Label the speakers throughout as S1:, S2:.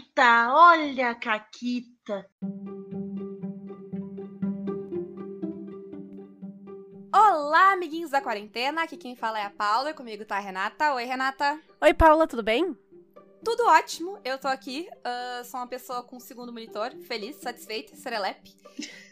S1: Caquita, olha a Caquita.
S2: Olá, amiguinhos da quarentena. Aqui quem fala é a Paula e comigo tá a Renata. Oi, Renata.
S3: Oi, Paula, tudo bem?
S2: Tudo ótimo, eu tô aqui, uh, sou uma pessoa com segundo monitor, feliz, satisfeita, serelepe.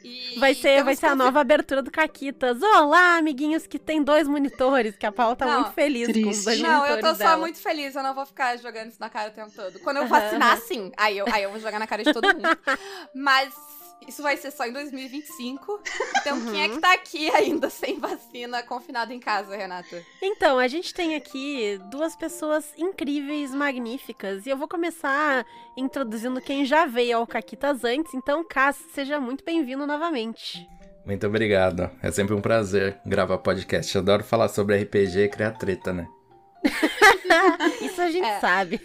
S3: E vai ser, vai ser a nova abertura do Caquitas. Olá, amiguinhos que tem dois monitores, que a Paula tá não, muito feliz triste. com os dois
S2: não,
S3: monitores
S2: Não, eu tô
S3: dela.
S2: só muito feliz, eu não vou ficar jogando isso na cara o tempo todo. Quando eu vacinar, sim, aí eu, aí eu vou jogar na cara de todo mundo. Mas isso vai ser só em 2025. Então, uhum. quem é que tá aqui ainda sem vacina, confinado em casa, Renata?
S3: Então, a gente tem aqui duas pessoas incríveis, magníficas. E eu vou começar introduzindo quem já veio ao Caquitas antes. Então, Cass, seja muito bem-vindo novamente.
S4: Muito obrigado. É sempre um prazer gravar podcast. Eu adoro falar sobre RPG e criar treta, né?
S3: Isso a gente é. sabe.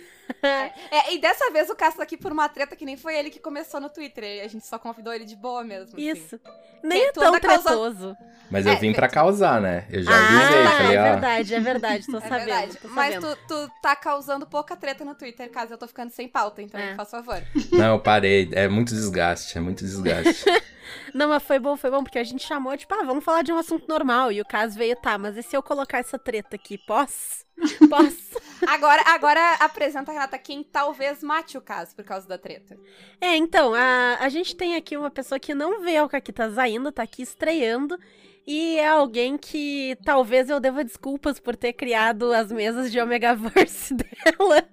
S2: É, e dessa vez o Cássio tá aqui por uma treta que nem foi ele que começou no Twitter. A gente só convidou ele de boa mesmo.
S3: Assim. Isso. Nem é tão tretoso.
S4: Mas eu é, vim pra causar, né? Eu já
S3: ah,
S4: avisei. Falei,
S3: é verdade, é verdade. Tô é sabendo. Verdade. Tô
S2: Mas tu, tu, tá causando pouca treta no Twitter, caso eu tô ficando sem pauta, então é. faz favor.
S4: Não, eu parei. É muito desgaste, é muito desgaste.
S3: Não, mas foi bom, foi bom, porque a gente chamou, tipo, ah, vamos falar de um assunto normal. E o caso veio, tá, mas e se eu colocar essa treta aqui, posso? Posso?
S2: agora, agora apresenta, Renata, quem talvez mate o caso por causa da treta.
S3: É, então, a, a gente tem aqui uma pessoa que não veio ao Caquitas ainda, tá aqui estreando. E é alguém que talvez eu deva desculpas por ter criado as mesas de Omegaverse dela.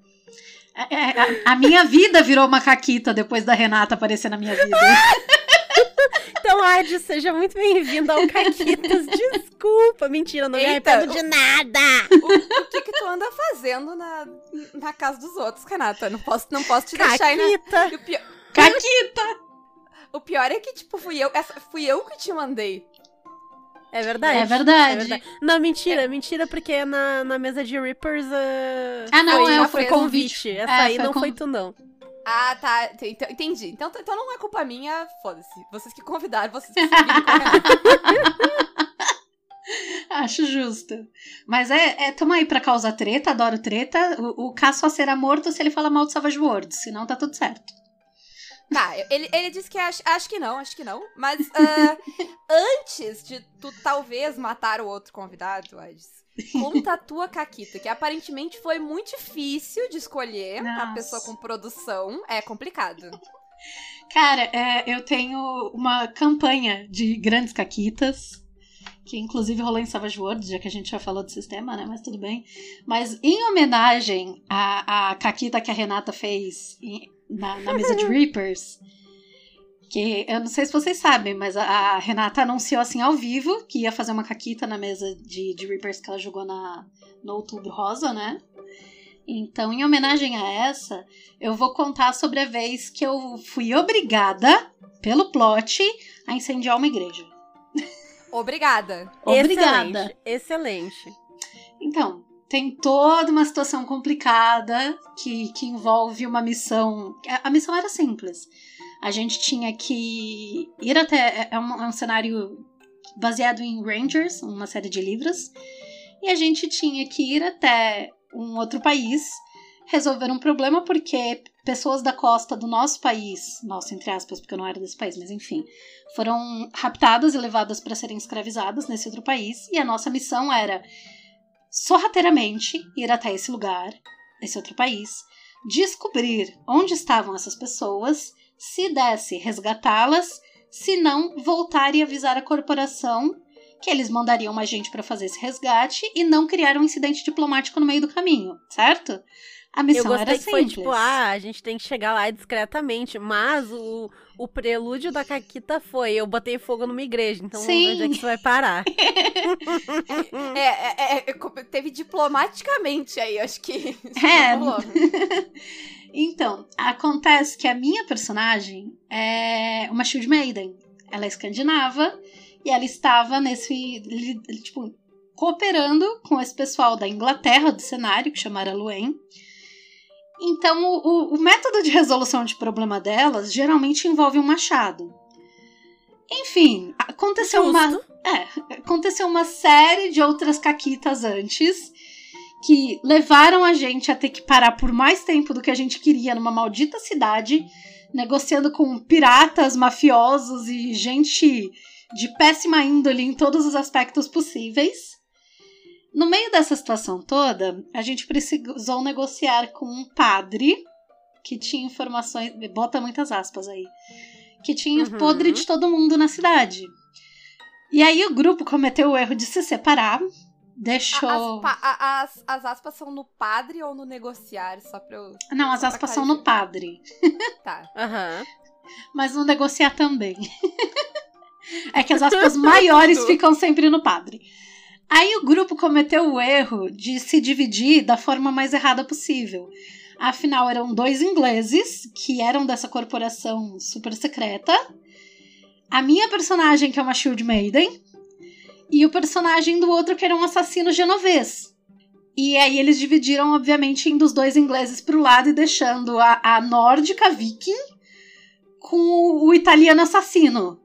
S5: É, é, a, a, minha vida virou uma caquita depois da Renata aparecer na minha vida.
S3: Então, Adi, seja muito bem-vindo ao Caquitas. Desculpa, mentira, não Eita, me arrependo de nada.
S2: O, o, que que tu anda fazendo na, na casa dos outros, Renata? Não posso, não posso te
S3: Caquita.
S2: deixar aí
S3: na...
S5: Pior... Caquita!
S2: O pior é que, tipo, fui eu, essa, fui eu que te mandei.
S3: É verdade.
S5: É verdade. É verdade.
S3: Não, mentira, é. mentira, porque na, na mesa de Rippers. Uh,
S5: ah, não,
S3: foi,
S5: é,
S3: foi convite. Essa é, aí não foi tu, não.
S2: Ah, tá. Então, entendi. Então, então não é culpa minha. Foda-se. Vocês que convidaram, vocês que
S5: Acho justo. Mas é, é tamo aí pra causar treta, adoro treta. O, o Cass só será morto se ele falar mal do Savage World, senão tá tudo certo.
S2: Tá, ele, ele disse que acho, acho que não, acho que não. Mas uh, antes de tu talvez matar o outro convidado, Adis, Conta a tua Caquita, que aparentemente foi muito difícil de escolher Nossa. a pessoa com produção. É complicado.
S5: Cara, é, eu tenho uma campanha de grandes caquitas, que inclusive rolou em Savage Worlds, já que a gente já falou do sistema, né? Mas tudo bem. Mas em homenagem à, à caquita que a Renata fez na, na mesa de Reapers, que eu não sei se vocês sabem, mas a, a, Renata anunciou assim ao vivo que ia fazer uma caquita na mesa de, de Reapers que ela jogou na, no Outubro Rosa, né? Então, em homenagem a essa, eu vou contar sobre a vez que eu fui obrigada, pelo plot, a incendiar uma igreja.
S2: Obrigada.
S5: Obrigada.
S3: Excelente. Excelente.
S5: Então, tem toda uma situação complicada que, que envolve uma missão. A missão era simples a gente tinha que ir até. É um, é um cenário baseado em Rangers, uma série de livros. E a gente tinha que ir até um outro país resolver um problema porque pessoas da costa do nosso país, nosso entre aspas, porque eu não era desse país, mas enfim, foram raptadas e levadas para serem escravizadas nesse outro país e a nossa missão era sorrateiramente ir até esse lugar, esse outro país, descobrir onde estavam essas pessoas se desse, resgatá-las, se não, voltar e avisar a corporação que eles mandariam mais gente para fazer esse resgate e não criar um incidente diplomático no meio do caminho, certo? A missão
S3: eu gostei
S5: era
S3: que foi tipo, ah, a gente tem que chegar lá discretamente, mas o, o prelúdio da Caquita foi, eu botei fogo numa igreja, então Sim. vamos ver onde é que isso vai parar.
S2: é, é, é, teve diplomaticamente aí, acho que.
S5: É. Então, acontece que a minha personagem é uma Shield Maiden. Ela é escandinava e ela estava nesse. Tipo, cooperando com esse pessoal da Inglaterra, do cenário, que chamaram Luen. Então, o, o, método de resolução de problema delas geralmente envolve um machado. Enfim, aconteceu uma. É, aconteceu uma série de outras caquitas antes que levaram a gente a ter que parar por mais tempo do que a gente queria numa maldita cidade, negociando com piratas, mafiosos e gente de péssima índole em todos os aspectos possíveis. No meio dessa situação toda, a gente precisou negociar com um padre que tinha informações. Bota muitas aspas aí. Que tinha
S3: Uhum.
S5: podre de todo mundo na cidade. E aí o grupo cometeu o erro de se separar. Deixou.
S2: As, as- as aspas são no padre ou no negociar? Só pra eu.
S5: Não, as aspas são no padre.
S2: Tá.
S3: Aham.
S5: Mas no negociar também. é que as aspas maiores ficam sempre no padre. Aí o grupo cometeu o erro de se dividir da forma mais errada possível. Afinal, eram dois ingleses que eram dessa corporação super secreta. A minha personagem, que é uma Shield Maiden. E o personagem do outro, que era um assassino genovês. E aí eles dividiram, obviamente, indo os dois ingleses pro lado e deixando a, a nórdica viking com o, o italiano assassino.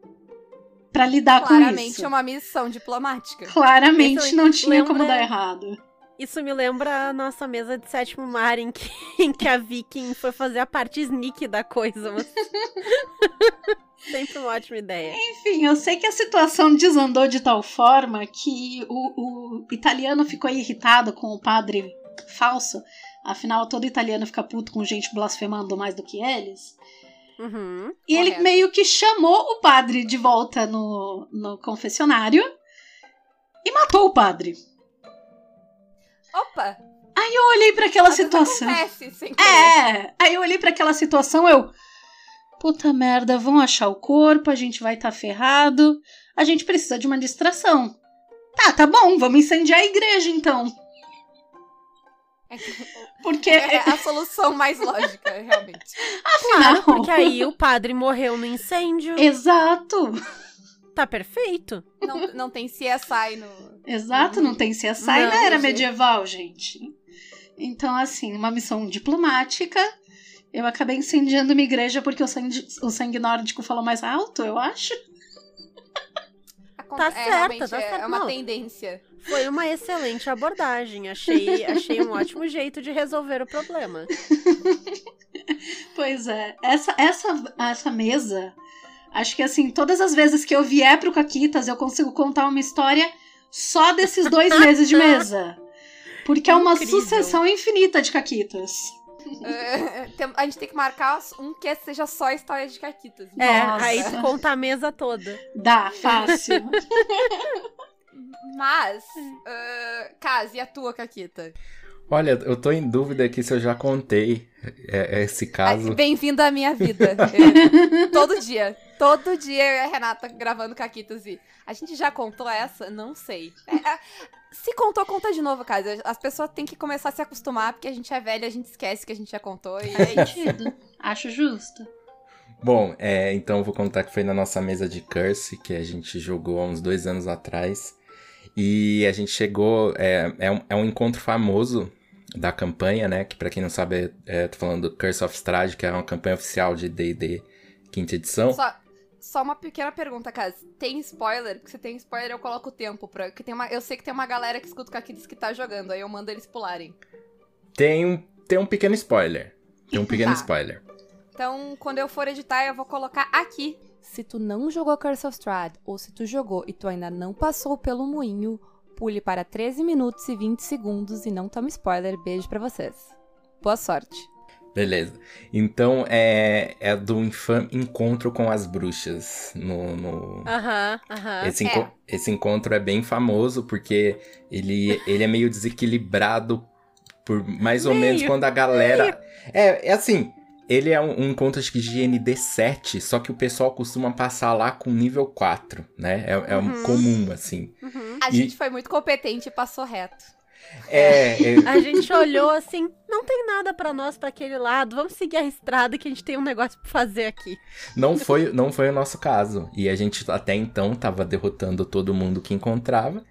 S5: Pra lidar com
S2: Claramente
S5: isso.
S2: é uma missão diplomática.
S5: Claramente
S3: Isso
S5: não tinha
S3: lembra-
S5: como dar errado.
S3: Isso me lembra a nossa mesa de sétimo mar em que, em que a Viking foi fazer a parte sneak da coisa. Mas... Sempre uma ótima ideia.
S5: Enfim, eu sei que a situação desandou de tal forma que o, o italiano ficou irritado com o padre falso. Afinal, todo italiano fica puto com gente blasfemando mais do que eles.
S3: Uhum.
S5: E ele meio que chamou o padre de volta no, no confessionário e matou o padre.
S2: Opa!
S5: Eu olhei pra aquela
S2: vezes
S5: situação.
S2: Acontece, sem.
S5: É, aí eu olhei pra aquela situação, eu. Puta merda, vão achar o corpo, a gente vai estar tá ferrado. A gente precisa de uma distração. Tá, tá bom, vamos incendiar a igreja então.
S2: É que-
S5: Porque.
S2: É a solução mais lógica, realmente.
S3: Claro,
S5: Não.
S3: porque aí o padre morreu no incêndio.
S5: Exato,
S3: Tá perfeito.
S2: Não, não tem CSI no.
S5: exato, não tem CSI
S3: Não,
S5: na era medieval, gente. Então, assim, uma missão diplomática. Eu acabei incendiando uma igreja porque o sangue, o sangue nórdico falou mais alto, eu acho.
S3: Tá
S2: é,
S3: certa, tá
S2: é,
S3: certa,
S2: é uma
S3: não.
S2: tendência.
S3: Foi uma excelente abordagem. Achei, achei um ótimo jeito de resolver o problema.
S5: Pois é, essa, essa, essa mesa, acho que assim, todas as vezes que eu vier pro Caquitas, eu consigo contar uma história só desses dois meses de mesa. Porque é uma
S3: Incrível.
S5: sucessão infinita de Caquitas.
S2: Tem- a gente tem que marcar um que seja só história de caquitas.
S3: É,
S5: Nossa.
S3: aí tu conta a mesa toda.
S5: Dá, fácil.
S2: Mas, uh, Kaz, e a tua caquita?
S4: Olha, eu tô em dúvida aqui se eu já contei é, esse caso.
S2: Ai, Bem-vindo à minha vida. É, todo dia. Todo dia eu e a Renata gravando caquitas e. A gente já contou essa? Não sei. É, é, se contou, conta de novo, Kaz. As pessoas têm que começar a se acostumar, porque a gente é velha, a gente esquece que a gente já contou. E é.
S5: Sentido. Acho justo.
S4: Bom, é, então eu vou contar que foi na nossa mesa de Curse, que a gente jogou há uns dois anos atrás. E a gente chegou. É, é, um, é um encontro famoso da campanha, né? Que pra quem não sabe, é, tô falando do Curse of Strahd, que é uma campanha oficial de DD quinta edição.
S2: Só, só uma pequena pergunta, Kaz. Tem spoiler? Porque se tem spoiler, eu coloco o tempo. Pra, que tem uma, eu sei que tem uma galera que escuta o caquitas que tá jogando, aí eu mando eles pularem.
S4: Tem um, tem um pequeno spoiler. Tem um pequeno
S2: Tá.
S4: spoiler.
S2: Então, quando eu for editar, eu vou colocar aqui. Se tu não jogou Curse of Strahd, ou se tu jogou e tu ainda não passou pelo moinho, pule para 13 minutos e 20 segundos e não tome spoiler. Beijo pra vocês. Boa sorte.
S4: Beleza. Então é, é do infame encontro com as bruxas no- no,
S3: Aham, aham.
S4: Esse,
S2: É.
S4: enco- esse encontro é bem famoso porque ele, ele é meio desequilibrado por mais ou
S3: Meio,
S4: menos quando a galera. É, é assim. Ele é um, um encontro acho que de ND7, só que o pessoal costuma passar lá com nível 4, né? É, é um
S3: Uhum.
S4: comum, assim.
S3: Uhum.
S2: A
S4: E-
S2: gente foi muito competente e passou reto.
S4: É, é,
S3: A gente olhou assim, não tem nada pra nós pra aquele lado, vamos seguir a estrada que a gente tem um negócio pra fazer aqui.
S4: não, foi, não foi o nosso caso. E a gente até então tava derrotando todo mundo que encontrava.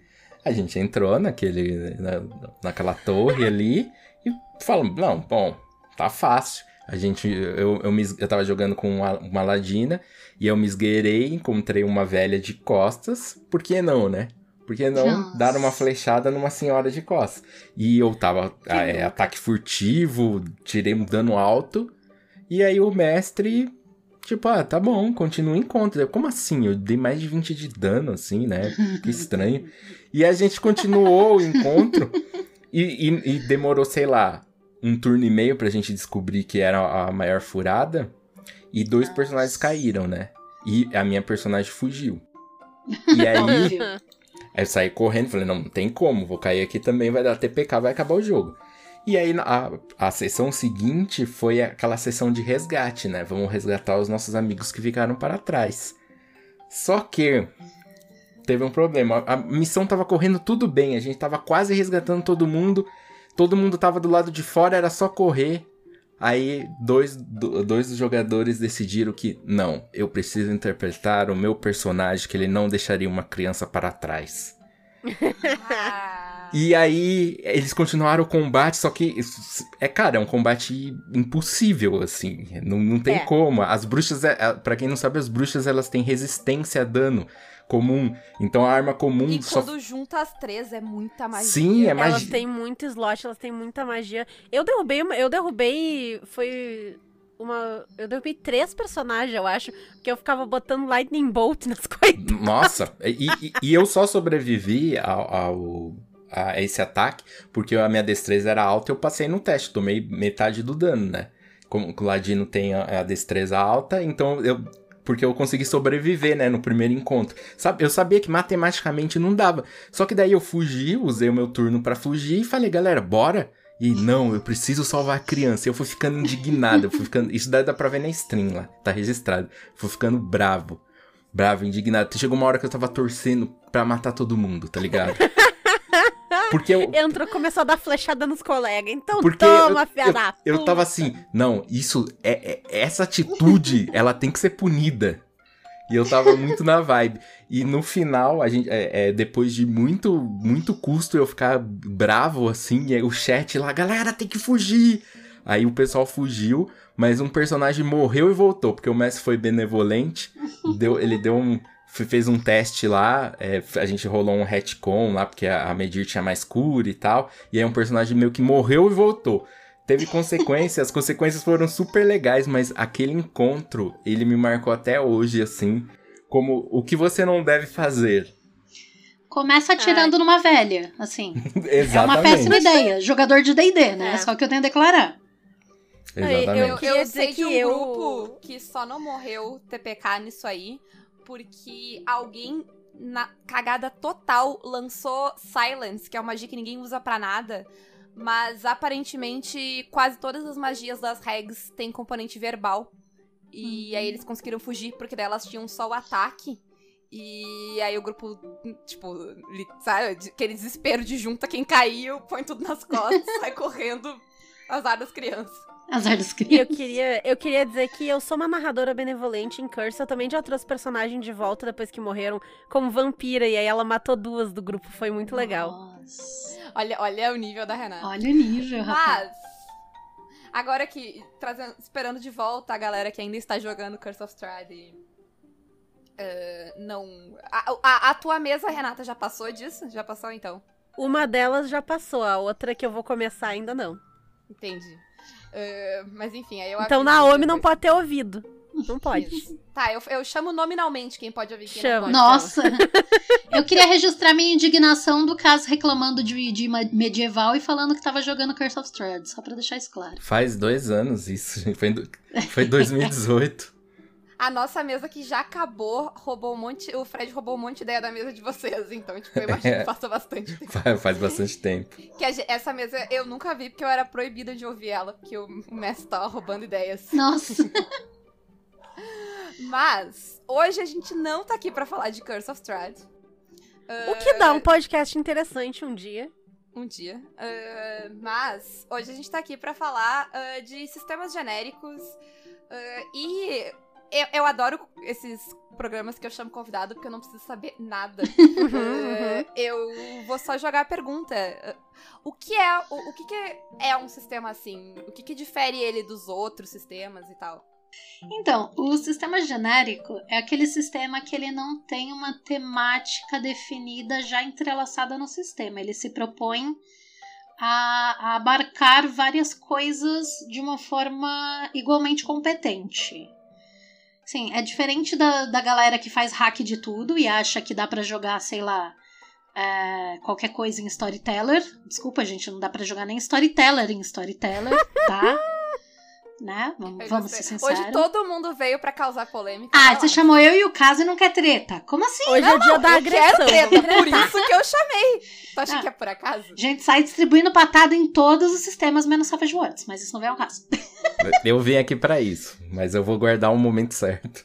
S4: A gente entrou naquele, na, naquela torre ali e falamos, não, bom, tá fácil. A gente, eu, eu, me, eu tava jogando com uma, uma ladina e eu me esgueirei, encontrei uma velha de costas. Por que não, né? Por que não
S5: Nossa.
S4: dar uma flechada numa senhora de costas? E eu tava. Ah, é, ataque furtivo, tirei um dano alto. E aí o mestre. Tipo, ah, tá bom, continua o encontro. Eu, Como assim? Eu dei mais de 20 de dano, assim, né? Que estranho. E a gente continuou o encontro. E, e- e demorou, sei lá, um turno e meio pra gente descobrir que era a maior furada. E dois
S5: Nossa.
S4: personagens caíram, né? E a minha personagem fugiu. E aí. Eu saí correndo, falei, não, não tem como, vou cair aqui também, vai dar TPK, vai acabar o jogo. E aí a, a sessão seguinte foi aquela sessão de resgate, né? Vamos resgatar os nossos amigos que ficaram para trás. Só que teve um problema. A missão tava correndo tudo bem, a gente tava quase resgatando todo mundo. Todo mundo tava do lado de fora, era só correr. Aí dois, do- dois dos jogadores decidiram que não, eu preciso interpretar o meu personagem que ele não deixaria uma criança para trás.
S2: Ah.
S4: E aí eles continuaram o combate, só que é cara, é um combate impossível assim, não, não tem
S3: É.
S4: como. As bruxas, é, é- pra quem não sabe, as bruxas elas têm resistência a dano comum. Então a arma comum
S2: E
S4: só
S2: quando junta as três é muita magia.
S4: Sim, é
S3: Elas
S4: magia.
S3: têm muito slot, elas têm muita magia. Eu derrubei uma, eu derrubei foi uma, eu derrubei três personagens, eu acho, porque eu ficava botando lightning bolt nas coisas.
S4: Nossa, e, e- e eu só sobrevivi ao, ao- a esse ataque porque a minha destreza era alta e eu passei no teste, tomei metade do dano, né? Como o Ladino tem a, a destreza alta, então eu. Porque eu consegui sobreviver, né, no primeiro encontro. Sabe, eu sabia que matematicamente não dava. Só que daí eu fugi, usei o meu turno pra fugir e falei, galera, bora? E não, eu preciso salvar a criança. Eu fui ficando indignado, eu fui ficando. Isso dá pra ver na stream lá, tá registrado. Fui ficando bravo. Bravo, indignado. Chegou uma hora que eu tava torcendo pra matar todo mundo, tá ligado? Porque eu,
S3: Entrou, começou a dar flechada nos colegas. Então
S4: Porque
S3: toma,
S4: eu-
S3: filha da
S4: eu
S3: puta.
S4: tava assim, não, isso é, é- essa atitude, ela tem que ser punida. E eu tava muito na vibe. E no final, a gente, é, é, depois de muito, muito custo eu ficar bravo assim, e aí o chat lá, galera, tem que fugir. Aí o pessoal fugiu, mas um personagem morreu e voltou, porque o Messi foi benevolente. deu, ele deu um. Fe- Fez um teste lá, é, a gente rolou um retcon lá, porque a, a Medir tinha mais cura e tal. E aí um personagem meio que morreu e voltou. Teve consequências, as consequências foram super legais, mas aquele encontro, ele me marcou até hoje, assim, como o que você não deve fazer.
S5: Começa atirando numa velha, assim.
S4: Exatamente.
S5: É uma péssima ideia. Jogador de D&D, né?
S3: É.
S5: Só que eu tenho a declarar.
S4: Exatamente.
S2: Eu,
S3: Eu queria
S2: eu
S3: dizer
S2: sei de
S3: que
S2: um
S3: eu-
S2: grupo que só não morreu TPK nisso aí, porque alguém na cagada total lançou Silence, que é uma magia que ninguém usa pra nada, mas aparentemente quase todas as magias das regs têm componente verbal. E aí eles conseguiram fugir porque daí elas tinham só o ataque. E aí o grupo, tipo, sabe, aquele desespero de junta quem caiu, põe tudo nas costas, sai correndo, azar das crianças.
S5: Azar dos
S3: E eu
S5: crianças.
S3: queria, eu queria dizer que eu sou uma narradora benevolente em Curse. Eu também já trouxe personagem de volta depois que morreram, como vampira, e aí ela matou duas do grupo. Foi muito legal.
S5: Nossa.
S2: Olha, olha o nível da Renata.
S5: Olha o nível, rapaz.
S2: Mas, agora que, trazendo, esperando de volta a galera que ainda está jogando Curse of Strahd e, eh, não... A, a- a tua mesa, Renata, já passou disso? Já passou, então?
S3: Uma delas já passou, a outra que eu vou começar ainda não.
S2: Entendi. Eh, mas enfim, aí eu
S3: Então Naomi não pode ter ouvido. Não pode.
S2: Isso. Tá, eu, eu chamo nominalmente quem pode ouvir quem
S3: Chama.
S2: não pode.
S5: Nossa. eu queria registrar minha indignação do caso reclamando de, de medieval e falando que tava jogando Curse of Strahd, só pra deixar isso claro.
S4: Faz dois anos isso, gente. Foi, foi 2018.
S2: A nossa mesa que já acabou, roubou um monte. O Fred roubou um monte de ideia da mesa de vocês. Então, tipo, eu imagino que passa bastante tempo.
S4: Faz, faz bastante tempo.
S2: Que essa mesa eu nunca vi porque eu era proibida de ouvir ela, porque o mestre tava roubando ideias.
S5: Nossa.
S2: Mas, hoje a gente não tá aqui pra falar de Curse of Strahd.
S3: O que dá um podcast interessante um dia.
S2: Um dia. Ah, mas, hoje a gente tá aqui pra falar ah, de sistemas genéricos. ah, e eu, eu adoro esses programas que eu chamo convidado porque eu não preciso saber nada. Ah, eu vou só jogar a pergunta. O que é o, o que, que é um sistema assim? O que, que difere ele dos outros sistemas e tal?
S5: Então, o sistema genérico é aquele sistema que ele não tem uma temática definida já entrelaçada no sistema. Ele se propõe a, a abarcar várias coisas de uma forma igualmente competente. Sim, é diferente da, da galera que faz hack de tudo e acha que dá para jogar, sei lá, é, qualquer coisa em Storyteller. Desculpa, gente, não dá para jogar nem Storyteller em Storyteller, tá? né? Vamos, vamos ser sinceros.
S2: Hoje todo mundo veio pra causar polêmica.
S5: Ah,
S2: né,
S5: você
S2: ó.
S5: chamou eu e o caso e não quer treta. Como assim?
S3: Hoje é o dia da
S2: eu
S3: agressão.
S2: quero treta, por isso que eu chamei. Tu acha
S5: Ah.
S2: que é por acaso?
S5: A gente sai distribuindo patada em todos os sistemas, menos Savage Worlds, mas isso não vem ao caso.
S4: Eu vim aqui pra isso, mas eu vou guardar o momento certo.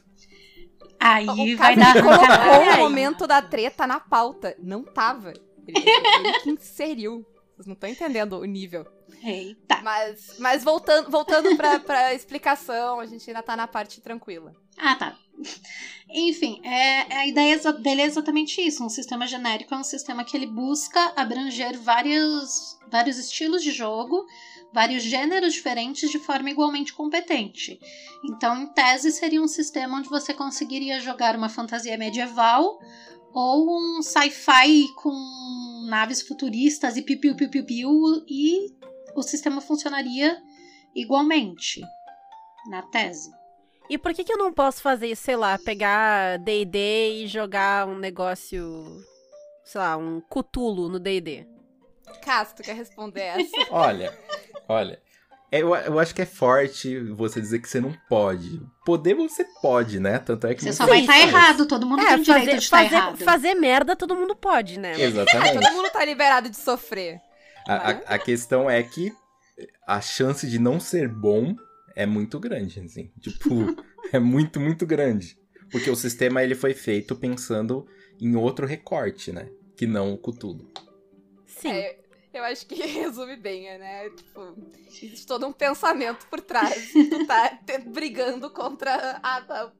S5: Aí
S2: o
S5: vai dar
S2: colocou o momento da treta na pauta. Não tava. Ele, ele que inseriu. Vocês não estão entendendo o nível.
S5: Eita.
S2: Mas, mas voltando, voltando pra, pra explicação, a gente ainda tá na parte tranquila.
S5: Ah, tá. Enfim, é, a ideia dele é exatamente isso. Um sistema genérico é um sistema que ele busca abranger vários, vários estilos de jogo, vários gêneros diferentes de forma igualmente competente. Então, em tese, seria um sistema onde você conseguiria jogar uma fantasia medieval ou um sci-fi com naves futuristas e piu piu piu piu piu e o sistema funcionaria igualmente. Na tese.
S3: E por que, que eu não posso fazer sei lá, pegar D&D e jogar um negócio, sei lá, um cutulo no D&D?
S2: Tu quer responder essa?
S4: Olha, olha. Eu, eu acho que é forte você dizer que você não pode. Poder você pode, né? Tanto é que
S5: Você só vai estar
S4: faz.
S5: errado, todo mundo tem direito de estar
S3: fazer,
S5: errado.
S3: fazer merda todo mundo pode, né?
S4: Exatamente.
S2: Todo mundo tá liberado de sofrer.
S4: A, a, a questão é que a chance de não ser bom é muito grande, assim. Tipo, é muito, muito grande. Porque o sistema ele foi feito pensando em outro recorte, né? Que não o Cthulhu.
S3: Sim.
S2: É, eu acho que resume bem, né? Tipo, existe todo um pensamento por trás. Tu tá brigando contra a, a-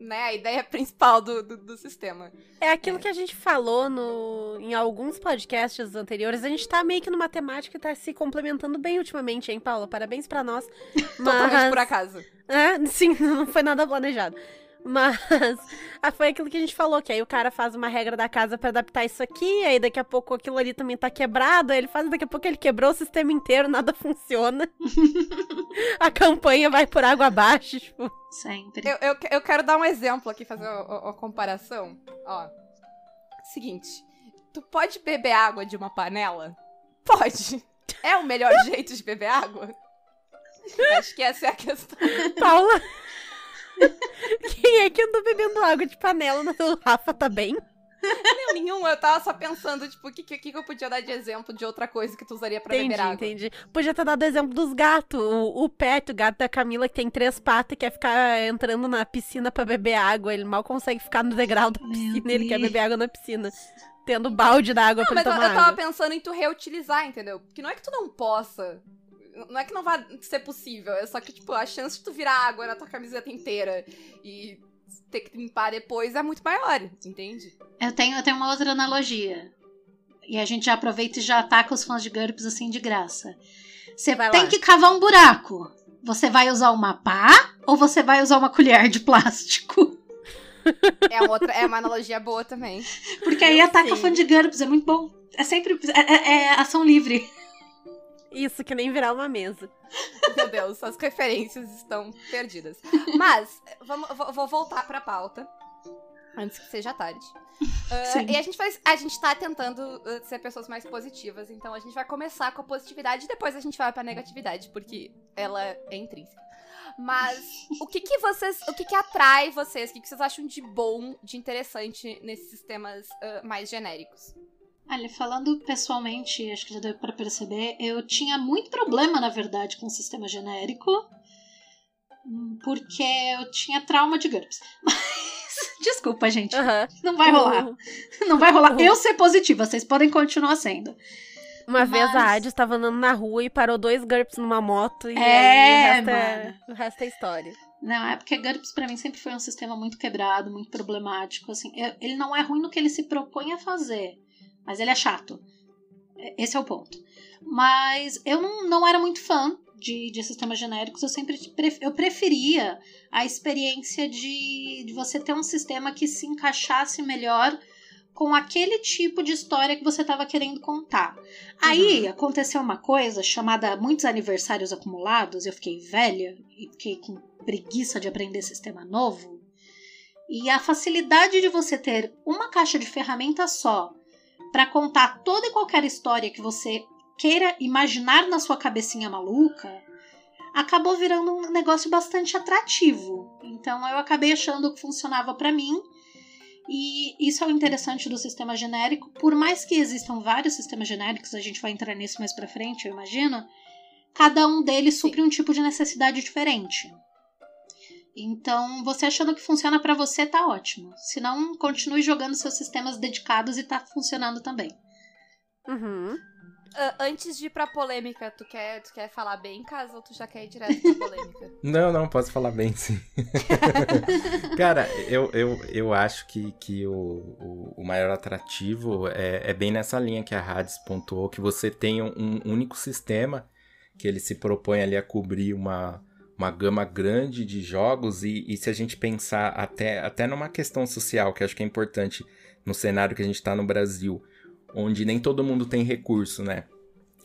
S2: né, a ideia principal do, do, do sistema.
S3: É aquilo que a gente falou no, em alguns podcasts anteriores. A gente tá meio que numa temática que tá se complementando bem ultimamente, hein, Paula? Parabéns pra nós.
S2: Totalmente
S3: Mas-
S2: por acaso.
S3: É, sim, não foi nada planejado. Mas ah, foi aquilo que a gente falou, que aí o cara faz uma regra da casa pra adaptar isso aqui, aí daqui a pouco aquilo ali também tá quebrado, aí ele faz, daqui a pouco ele quebrou o sistema inteiro, nada funciona. a campanha vai por água abaixo, tipo.
S5: Sempre.
S2: Eu, eu, eu quero dar um exemplo aqui, fazer uma comparação. Ó. Seguinte. Tu pode beber água de uma panela? Pode. É o melhor jeito de beber água? Acho que essa é a questão.
S3: Paula. Quem é que andou bebendo água de panela? O Rafa tá bem?
S2: Não, nenhum. Eu tava só pensando, tipo, o que, que, que eu podia dar de exemplo de outra coisa que tu usaria pra
S3: Entendi,
S2: beber água?
S3: entendi. Podia ter dado exemplo dos gatos. O, o Pet, o gato da Camila, que tem três patas e quer ficar entrando na piscina pra beber água. Ele mal consegue ficar no degrau da piscina. Ele quer beber água na piscina. Tendo balde d'água
S2: Não,
S3: pra
S2: mas
S3: ele
S2: eu,
S3: tomar
S2: eu tava
S3: água.
S2: pensando em tu reutilizar, entendeu? Porque não é que tu não possa. Não é que não vai ser possível. É só que, tipo, a chance de tu virar água na tua camiseta inteira e ter que limpar depois é muito maior, entende?
S5: Eu tenho, eu tenho uma outra analogia. E a gente já aproveita e já ataca os fãs de GURPS assim de graça. Você
S3: Vai
S5: tem
S3: lá.
S5: que cavar um buraco. Você vai usar uma pá ou você vai usar uma colher de plástico?
S2: É, uma outra, é uma analogia boa também.
S5: Porque aí
S3: Eu
S5: ataca
S3: sei.
S5: fã de GURPS, é muito bom. É sempre. É, é- é ação livre.
S3: Isso, que nem virar uma mesa.
S2: Meu Deus, as referências estão perdidas. Mas, vamos, vou, vou voltar pra pauta. Antes que seja tarde.
S5: Sim.
S2: e a gente, faz, a gente tá tentando ah, ser pessoas mais positivas. Então a gente vai começar com a positividade e depois a gente vai pra negatividade, porque ela é intrínseca. Mas o que que vocês. O que que atrai vocês? O que, que vocês acham de bom, de interessante nesses sistemas ah, mais genéricos?
S5: Olha, falando pessoalmente, acho que já deu pra perceber, eu tinha muito problema, na verdade, com o sistema genérico. Porque eu tinha trauma de GURPS. Mas, desculpa, gente.
S3: Aham.
S5: Não vai rolar. Não vai rolar. Eu ser positiva, vocês podem continuar sendo.
S3: Uma vez a
S5: Mas-
S3: Hades tava andando na rua e parou dois GURPS numa moto e
S5: É,
S3: aí o resto, é, o resto é história.
S5: Não, é porque GURPS pra mim sempre foi um sistema muito quebrado, muito problemático. Assim, ele não é ruim no que ele se propõe a fazer, mas ele é chato. É- Esse é o ponto. Mas eu não, não era muito fã de, de sistemas genéricos, eu sempre pref, eu preferia a experiência de, de você ter um sistema que se encaixasse melhor com aquele tipo de história que você estava querendo contar. Aí
S2: Uhum.
S5: aconteceu uma coisa chamada muitos aniversários acumulados, eu fiquei velha e fiquei com preguiça de aprender sistema novo. E a facilidade de você ter uma caixa de ferramentas só para contar toda e qualquer história que você queira imaginar na sua cabecinha maluca, acabou virando um negócio bastante atrativo. Então eu acabei achando que funcionava para mim. E isso é o interessante do sistema genérico. Por mais que existam vários sistemas genéricos, a gente vai entrar nisso mais pra frente, eu imagino. Cada um deles supre um tipo de necessidade diferente. Então, você achando que funciona para você, tá ótimo. Se não, continue jogando seus sistemas dedicados e tá funcionando também.
S3: Uhum.
S2: Ah, antes de ir pra polêmica, tu quer, tu quer falar bem, caso ou tu já quer ir direto pra polêmica?
S4: Não, não, posso falar bem, sim. Cara, eu, eu, eu acho que, que o, o, o maior atrativo é, é bem nessa linha que a Hades pontuou, que você tem um, um único sistema que ele se propõe ali a cobrir uma, uma gama grande de jogos e, e se a gente pensar até, até numa questão social, que acho que é importante no cenário que a gente tá no Brasil, onde nem todo mundo tem recurso, né?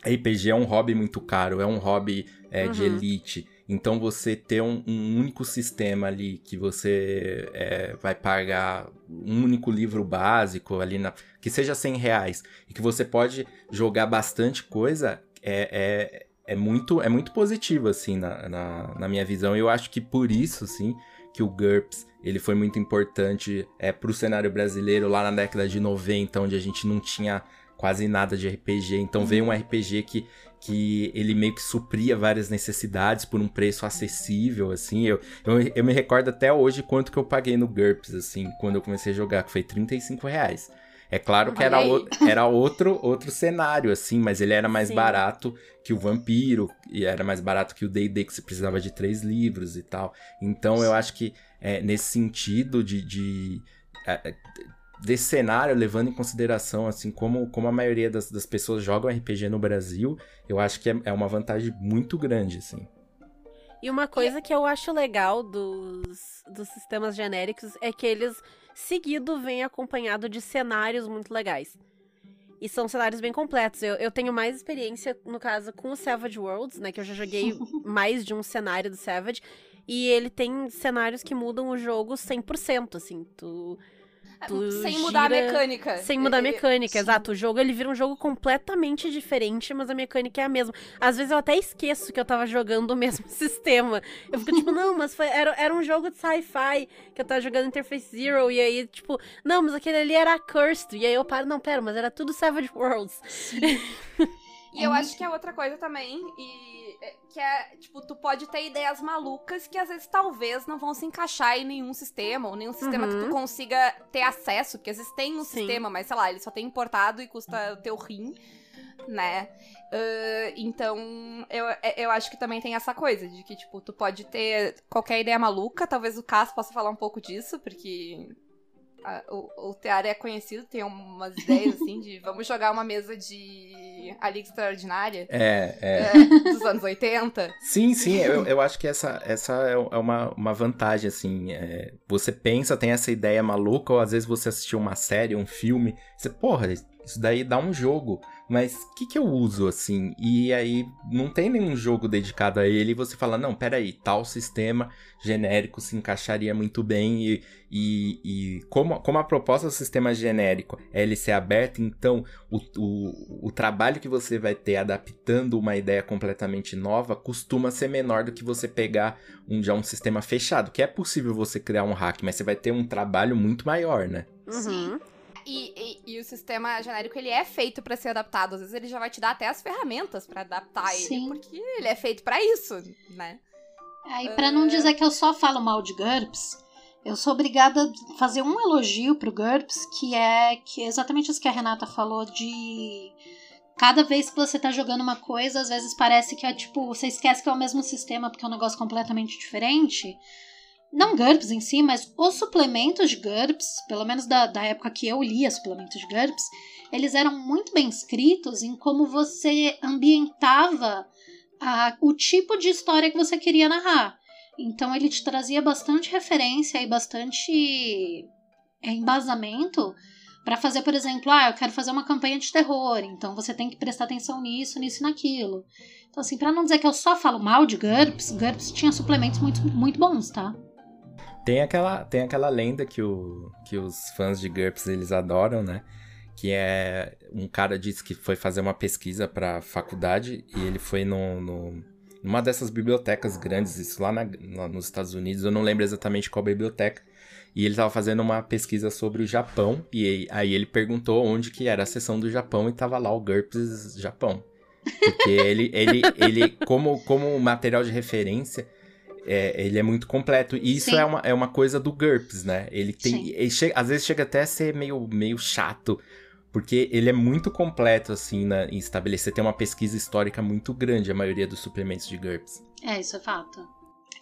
S4: RPG é um hobby muito caro, é um hobby é, de
S3: Uhum.
S4: elite. Então você ter um, um único sistema ali que você é, vai pagar um único livro básico ali na. que seja 100 reais e que você pode jogar bastante coisa é, é, muito, é muito positivo, assim, na, na, na minha visão. E eu acho que por isso, assim, que o GURPS ele foi muito importante é, pro cenário brasileiro lá na década de 90, onde a gente não tinha quase nada de RPG. Então veio um RPG que, que ele meio que supria várias necessidades por um preço acessível, assim. Eu, eu, eu me recordo até hoje quanto que eu paguei no GURPS, assim, quando eu comecei a jogar, que foi 35 reais. É claro que era, o- era outro, outro cenário, assim, mas ele era mais
S3: Sim.
S4: barato que o Vampiro, e era mais barato que o D&D, que você precisava de três livros e tal. Então eu acho que é, nesse sentido de, de é, é, desse cenário, levando em consideração assim como, como a maioria das, das pessoas jogam RPG no Brasil, eu acho que é, é uma vantagem muito grande, assim.
S3: E uma coisa que eu acho legal dos, dos sistemas genéricos é que eles, seguido, vêm acompanhado de cenários muito legais. E são cenários bem completos. Eu, eu tenho mais experiência, no caso, com o Savage Worlds, né? Que eu já joguei mais de um cenário do Savage. E ele tem cenários que mudam o jogo 100%, assim. Tu, Tu
S2: Sem mudar a
S3: gira-
S2: mecânica.
S3: sem mudar a
S2: Ele-
S3: mecânica,
S5: sim.
S3: exato. O jogo ele vira um jogo completamente diferente, mas a mecânica é a mesma. Às vezes eu até esqueço que eu tava jogando o mesmo sistema. Eu fico tipo, não, mas foi- era, era um jogo de sci-fi que eu tava jogando Interface Zero. E aí, tipo, não, mas aquele ali era Cursed. E aí eu paro, não, pera, mas era tudo Savage Worlds.
S2: E eu acho que é outra coisa também, e é, que é, tipo, tu pode ter ideias malucas que às vezes talvez não vão se encaixar em nenhum sistema, ou nenhum sistema que tu
S3: Uhum.
S2: consiga ter acesso, porque às vezes tem um
S3: Sim.
S2: sistema, mas sei lá, ele só tem importado e custa o teu rim, né? Ah, então, eu, eu acho que também tem essa coisa de que, tipo, tu pode ter qualquer ideia maluca, talvez o Cass possa falar um pouco disso, porque a- o, o Teara é conhecido, tem umas ideias assim de vamos jogar uma mesa de A Liga Extraordinária
S4: É, é.
S2: é, dos anos 80.
S4: Sim, sim, eu, eu acho que essa, essa é uma, uma vantagem, assim. é, você pensa, tem essa ideia maluca, ou às vezes você assistiu uma série, um filme, você, porra, isso daí dá um jogo, mas o que, que eu uso, assim? E aí não tem nenhum jogo dedicado a ele, e você fala, não, peraí, tal sistema genérico se encaixaria muito bem, e, e, e como, como a proposta do sistema genérico é ele ser aberto, então o, o, o trabalho que você vai ter adaptando uma ideia completamente nova costuma ser menor do que você pegar um, já um sistema fechado, que é possível você criar um hack, mas você vai ter um trabalho muito maior, né?
S3: Uhum.
S2: E, e- e o sistema genérico, ele é feito pra ser adaptado. Às vezes ele já vai te dar até as ferramentas pra adaptar
S5: Sim.
S2: ele, porque ele é feito pra isso, né?
S5: Aí, pra não dizer que eu só falo mal de GURPS, eu sou obrigada a fazer um elogio pro GURPS, que é, que é exatamente isso que a Renata falou de. Cada vez que você tá jogando uma coisa, às vezes parece que é tipo, você esquece que é o mesmo sistema porque é um negócio completamente diferente. Não GURPS em si, mas os suplementos de GURPS, pelo menos da, da época que eu lia suplementos de GURPS, eles eram muito bem escritos em como você ambientava a, o tipo de história que você queria narrar. Então ele te trazia bastante referência e bastante é, embasamento para fazer, por exemplo, ah, eu quero fazer uma campanha de terror, então você tem que prestar atenção nisso, nisso e naquilo. Então, assim, para não dizer que eu só falo mal de GURPS, GURPS tinha suplementos muito, muito bons, tá?
S4: Tem aquela, tem aquela lenda que, o, que os fãs de GURPS eles adoram, né? Que é. Um cara disse que foi fazer uma pesquisa pra faculdade e ele foi no, no numa dessas bibliotecas grandes, isso lá, na, lá nos Estados Unidos, eu não lembro exatamente qual biblioteca. E ele estava fazendo uma pesquisa sobre o Japão, e aí ele perguntou onde que era a seção do Japão, e tava lá o GURPS Japão. Porque ele, ele, ele como, como material de referência, é, ele é muito completo. E isso é uma, é uma coisa do GURPS, né? Ele tem. Ele chega, às vezes chega até a ser meio, meio chato. Porque ele é muito completo, assim, na, em estabelecer. Tem uma pesquisa histórica muito grande, a maioria dos suplementos de GURPS.
S5: É, isso é fato.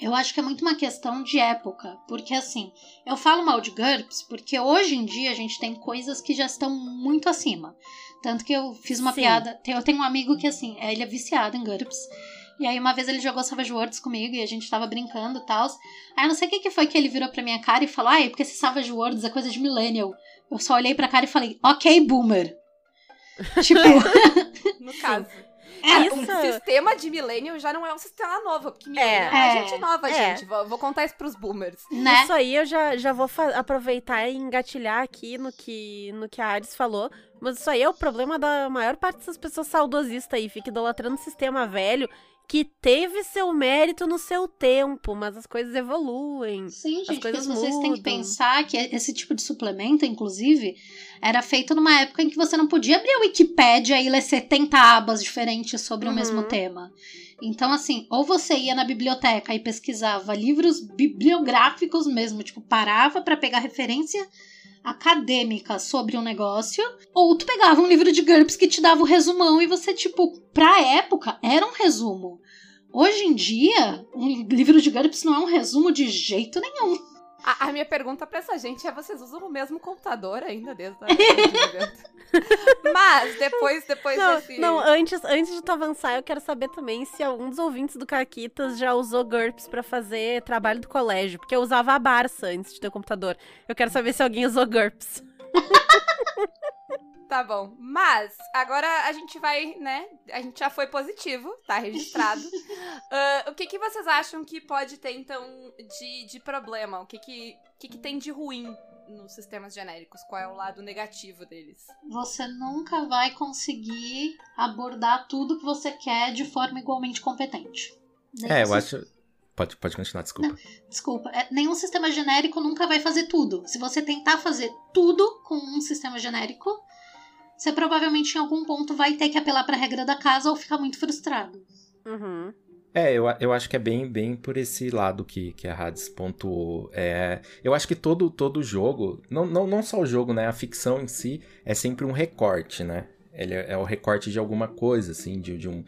S5: Eu acho que é muito uma questão de época, porque assim, eu falo mal de GURPS porque hoje em dia a gente tem coisas que já estão muito acima. Tanto que eu fiz uma Sim. piada. Eu tenho um amigo que, assim, ele é viciado em GURPS. E aí uma vez ele jogou Savage Worlds comigo e a gente tava brincando e tal. Aí eu não sei o que, que foi que ele virou pra minha cara e falou: Ah, é porque esse Savage Worlds é coisa de millennial. Eu só olhei pra cara e falei, ok, boomer. tipo.
S2: no caso. É, isso. Um sistema de millennial já não é um sistema novo, porque millennial é, é gente nova, é. gente. Vou, vou, contar isso pros boomers.
S3: Né? Isso aí eu já, já vou aproveitar e engatilhar aqui no que, no que a Ares falou. Mas isso aí é o problema da maior parte dessas pessoas saudosistas aí. Fica idolatrando o sistema velho que teve seu mérito no seu tempo, mas as coisas evoluem.
S5: Sim, gente, porque vocês têm que pensar que esse tipo de suplemento, inclusive, era feito numa época em que você não podia abrir a Wikipédia e ler 70 abas diferentes sobre uhum. o mesmo tema. Então, assim, ou você ia na biblioteca e pesquisava livros bibliográficos mesmo, tipo, parava para pegar referência acadêmica sobre um negócio, ou tu pegava um livro de GURPS que te dava o um resumão e você, tipo, pra época, era um resumo. Hoje em dia, um livro de GURPS não é um resumo de jeito nenhum.
S2: A, a, minha pergunta pra essa gente é: vocês usam o mesmo computador ainda desde a Mas depois, depois
S3: não,
S2: desse.
S3: Não, antes, antes de tu avançar, eu quero saber também se algum dos ouvintes do Caquitas já usou GURPS para fazer trabalho do colégio. Porque eu usava a Barça antes de ter o computador. Eu quero saber se alguém usou GURPS.
S2: Tá bom. Mas, agora a gente vai, né? A gente já foi positivo, tá registrado. uh, o que, que vocês acham que pode ter, então, de, de problema? O que, que, que, que tem de ruim nos sistemas genéricos? Qual é o lado negativo deles?
S5: Você nunca vai conseguir abordar tudo que você quer de forma igualmente competente.
S4: Nem é, eu acho. Pode, pode continuar, desculpa. Não,
S5: desculpa. É, nenhum sistema genérico nunca vai fazer tudo. Se você tentar fazer tudo com um sistema genérico, você provavelmente em algum ponto vai ter que apelar para a regra da casa ou ficar muito frustrado.
S3: Uhum.
S4: É, eu, eu acho que é bem, bem por esse lado que, que a Hades pontuou. É, eu acho que todo, todo jogo, não, não, não só o jogo, né? A ficção em si é sempre um recorte, né? Ele é, é o recorte de alguma coisa, assim, de, de um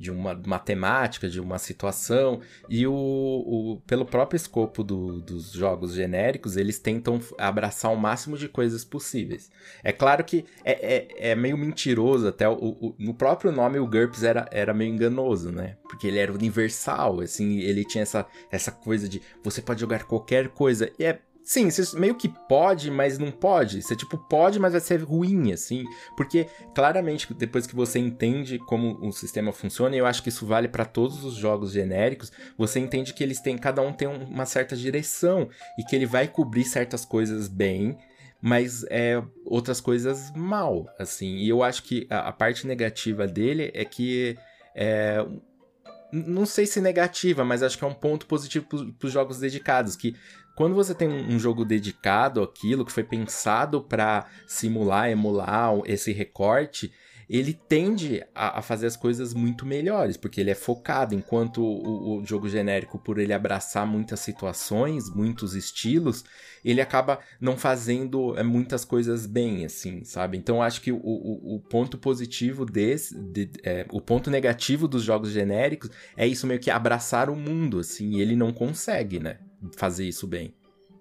S4: de uma matemática, de uma situação, e o, o pelo próprio escopo do, dos jogos genéricos, eles tentam abraçar o máximo de coisas possíveis. É claro que é, é, é meio mentiroso, até o, o, no próprio nome o GURPS era, era meio enganoso, né? Porque ele era universal, assim, ele tinha essa, essa coisa de você pode jogar qualquer coisa, e é Sim, você meio que pode, mas não pode. Você, tipo, pode, mas vai ser ruim, assim. Porque, claramente, depois que você entende como o sistema funciona, e eu acho que isso vale para todos os jogos genéricos, você entende que eles têm, cada um tem uma certa direção. E que ele vai cobrir certas coisas bem, mas é, outras coisas mal, assim. E eu acho que a, a parte negativa dele é que. É, não sei se negativa, mas acho que é um ponto positivo para os jogos dedicados, que quando você tem um, jogo dedicado àquilo, que foi pensado para simular, emular esse recorte, ele tende a, a, fazer as coisas muito melhores, porque ele é focado, enquanto o, o, jogo genérico, por ele abraçar muitas situações, muitos estilos, ele acaba não fazendo é, muitas coisas bem, assim, sabe? Então acho que o, o, o ponto positivo desse, de, é, o ponto negativo dos jogos genéricos é isso meio que abraçar o mundo, assim, e ele não consegue, né? Fazer isso bem.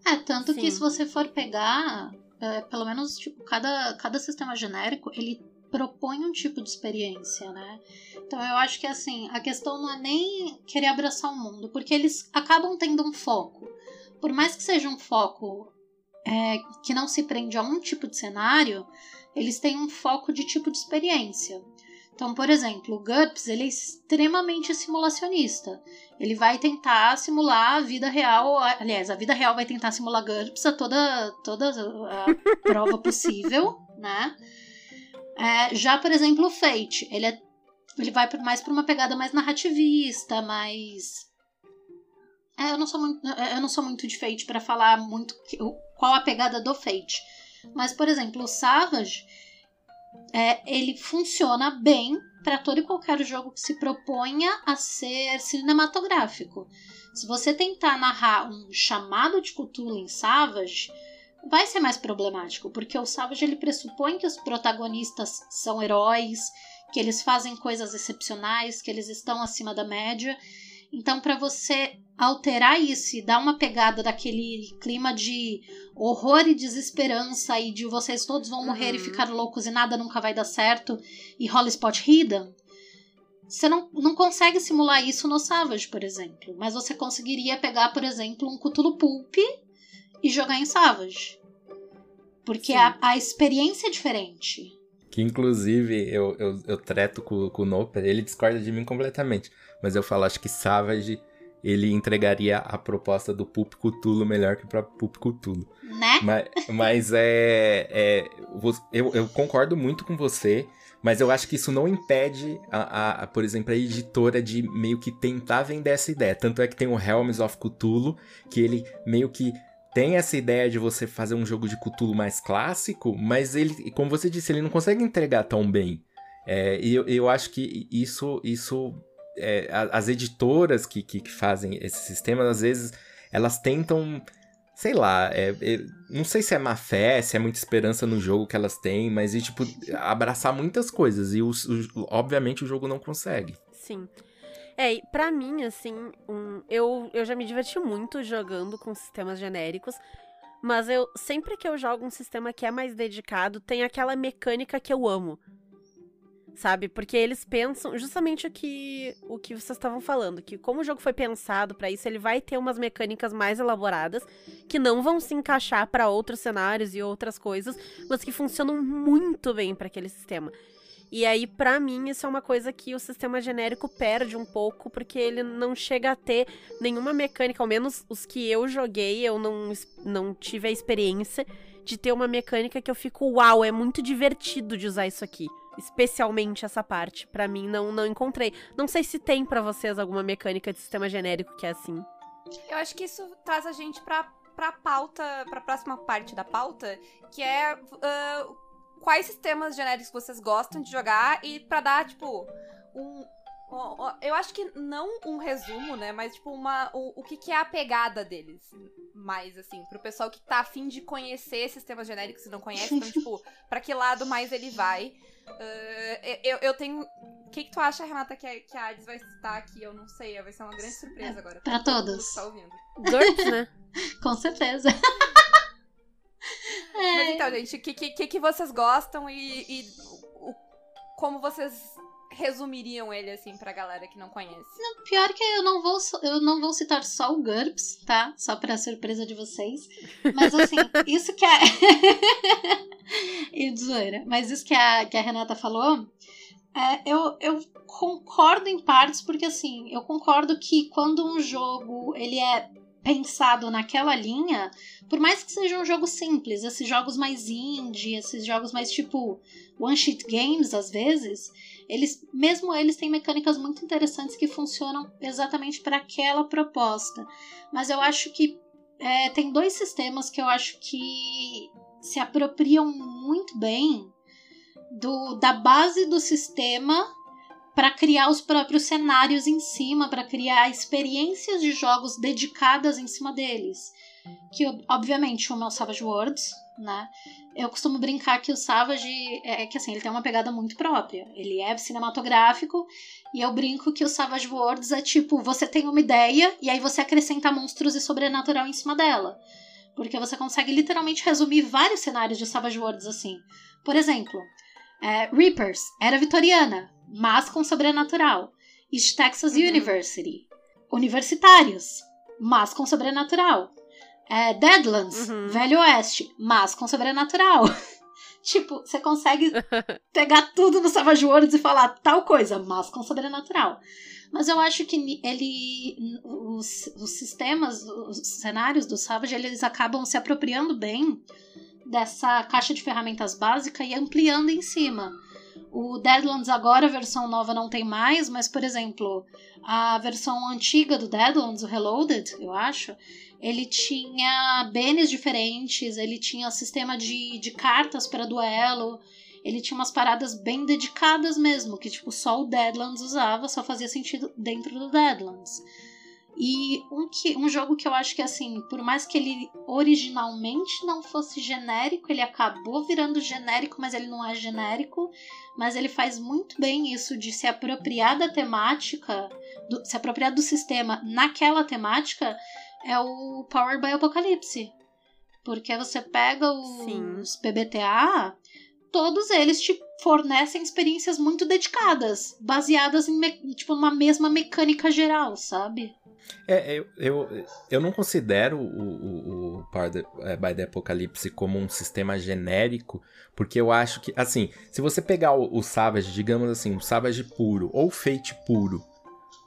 S5: É, tanto Sim. que se você for pegar, é, pelo menos, tipo, cada, cada sistema genérico, ele propõe um tipo de experiência, né? Então eu acho que assim, a questão não é nem querer abraçar o mundo, porque eles acabam tendo um foco. Por mais que seja um foco é, que não se prende a um tipo de cenário, eles têm um foco de tipo de experiência. Então, por exemplo, o GURPS ele é extremamente simulacionista. Ele vai tentar simular a vida real, aliás, a vida real vai tentar simular GURPS a toda, toda a prova possível, né? É, já, por exemplo, o Fate, ele, é, ele vai mais para uma pegada mais narrativista, mais é, eu não sou muito, eu não sou muito de Fate para falar muito qual a pegada do Fate. Mas, por exemplo, o Savage, é, ele funciona bem para todo e qualquer jogo que se proponha a ser cinematográfico. Se você tentar narrar um chamado de Cthulhu em Savage, vai ser mais problemático, porque o Savage ele pressupõe que os protagonistas são heróis, que eles fazem coisas excepcionais, que eles estão acima da média. Então, para você alterar isso e dar uma pegada daquele clima de horror e desesperança e de vocês todos vão morrer uhum. e ficar loucos e nada nunca vai dar certo e rola spot hidden, você não, não consegue simular isso no Savage, por exemplo. Mas você conseguiria pegar, por exemplo, um Cthulhu Pulp e jogar em Savage. Porque a, a experiência é diferente.
S4: Que inclusive eu, eu, eu treto com, com o Noper, ele discorda de mim completamente. Mas eu falo, acho que Savage ele entregaria a proposta do Pup Cthulhu melhor que para Pup Cthulhu.
S5: Né?
S4: Mas, mas é, é eu, eu, concordo muito com você, mas eu acho que isso não impede, a, a, a, por exemplo, a editora de meio que tentar vender essa ideia. Tanto é que tem o Helms of Cthulhu, que ele meio que tem essa ideia de você fazer um jogo de Cthulhu mais clássico, mas ele, como você disse, ele não consegue entregar tão bem. É, e eu, eu acho que isso, isso é, as editoras que, que, que, fazem esses sistemas, às vezes, elas tentam, sei lá, é, é, não sei se é má fé, se é muita esperança no jogo que elas têm, mas e, tipo, abraçar muitas coisas. E, o, o, obviamente, o jogo não consegue.
S3: Sim. É, e pra mim, assim, um, eu, eu já me diverti muito jogando com sistemas genéricos, mas eu sempre que eu jogo um sistema que é mais dedicado, tem aquela mecânica que eu amo. Sabe? Porque eles pensam justamente o que o que vocês estavam falando, que como o jogo foi pensado para isso, ele vai ter umas mecânicas mais elaboradas que não vão se encaixar para outros cenários e outras coisas, mas que funcionam muito bem para aquele sistema. E aí, para mim, isso é uma coisa que o sistema genérico perde um pouco, porque ele não chega a ter nenhuma mecânica, ao menos os que eu joguei, eu não, não tive a experiência de ter uma mecânica que eu fico, uau, é muito divertido de usar isso aqui. Especialmente essa parte. para mim, não, não encontrei. Não sei se tem para vocês alguma mecânica de sistema genérico que é assim.
S2: Eu acho que isso traz a gente pra, pra pauta, pra próxima parte da pauta, que é. Uh quais sistemas genéricos vocês gostam de jogar e para dar, tipo, um. Eu acho que não um resumo, né? Mas, tipo, uma, o, o que, que é a pegada deles. Mais, assim, pro pessoal que tá afim de conhecer sistemas genéricos e não conhece. Então, tipo, pra que lado mais ele vai. Uh, eu, eu tenho. O que, que tu acha, Renata, que a, que a Hades vai estar aqui? Eu não sei. Vai ser uma grande surpresa agora.
S5: Pra, pra todos.
S2: Tá ouvindo.
S3: GURPS, né?
S5: Com certeza.
S2: É. Mas então, gente, o que, que, que vocês gostam e, e o, como vocês resumiriam ele, assim, pra galera que não conhece?
S5: Não, pior que eu não vou, eu não vou citar só o GURPS, tá? Só pra surpresa de vocês. Mas, assim, isso que a... e zoeira. Mas isso que a, que a Renata falou, é, eu, eu concordo em partes, porque, assim, eu concordo que quando um jogo, ele é pensado naquela linha, por mais que seja um jogo simples, esses jogos mais indie, esses jogos mais tipo one sheet games às vezes, eles mesmo eles têm mecânicas muito interessantes que funcionam exatamente para aquela proposta. Mas eu acho que é, tem dois sistemas que eu acho que se apropriam muito bem do, da base do sistema para criar os próprios cenários em cima, para criar experiências de jogos dedicadas em cima deles. Que, obviamente, uma é o Savage Worlds, né? Eu costumo brincar que o Savage é, é que assim, ele tem uma pegada muito própria. Ele é cinematográfico e eu brinco que o Savage Worlds é tipo, você tem uma ideia e aí você acrescenta monstros e sobrenatural em cima dela. Porque você consegue literalmente resumir vários cenários de Savage Worlds assim. Por exemplo, É, Reapers, era vitoriana, mas com sobrenatural. East Texas
S2: Uhum.
S5: University, universitários, mas com sobrenatural. É, Deadlands,
S3: Uhum.
S5: Velho Oeste, mas com sobrenatural. tipo, você consegue pegar tudo no Savage Worlds e falar tal coisa, mas com sobrenatural. Mas eu acho que ele. Os, os sistemas, os cenários do Savage, eles acabam se apropriando bem dessa caixa de ferramentas básica e ampliando em cima. O Deadlands agora, a versão nova, não tem mais, mas, por exemplo, a versão antiga do Deadlands, o Reloaded, eu acho, ele tinha bens diferentes, ele tinha sistema de, de cartas para duelo, ele tinha umas paradas bem dedicadas mesmo, que tipo só o Deadlands usava, só fazia sentido dentro do Deadlands. E um, que, um jogo que eu acho que assim, por mais que ele originalmente não fosse genérico, ele acabou virando genérico, mas ele não é genérico. Mas ele faz muito bem isso de se apropriar da temática, do- se apropriar do sistema naquela temática, é o Power by Apocalypse. Porque você pega os PBTA, todos eles te fornecem experiências muito dedicadas, baseadas em tipo numa mesma mecânica geral, sabe?
S4: É, eu, eu, eu não considero o, o, o Power the- eh, by the Apocalypse como um sistema genérico, porque eu acho que, assim, se você pegar o, o Savage, digamos assim, o Savage puro ou o Fate puro,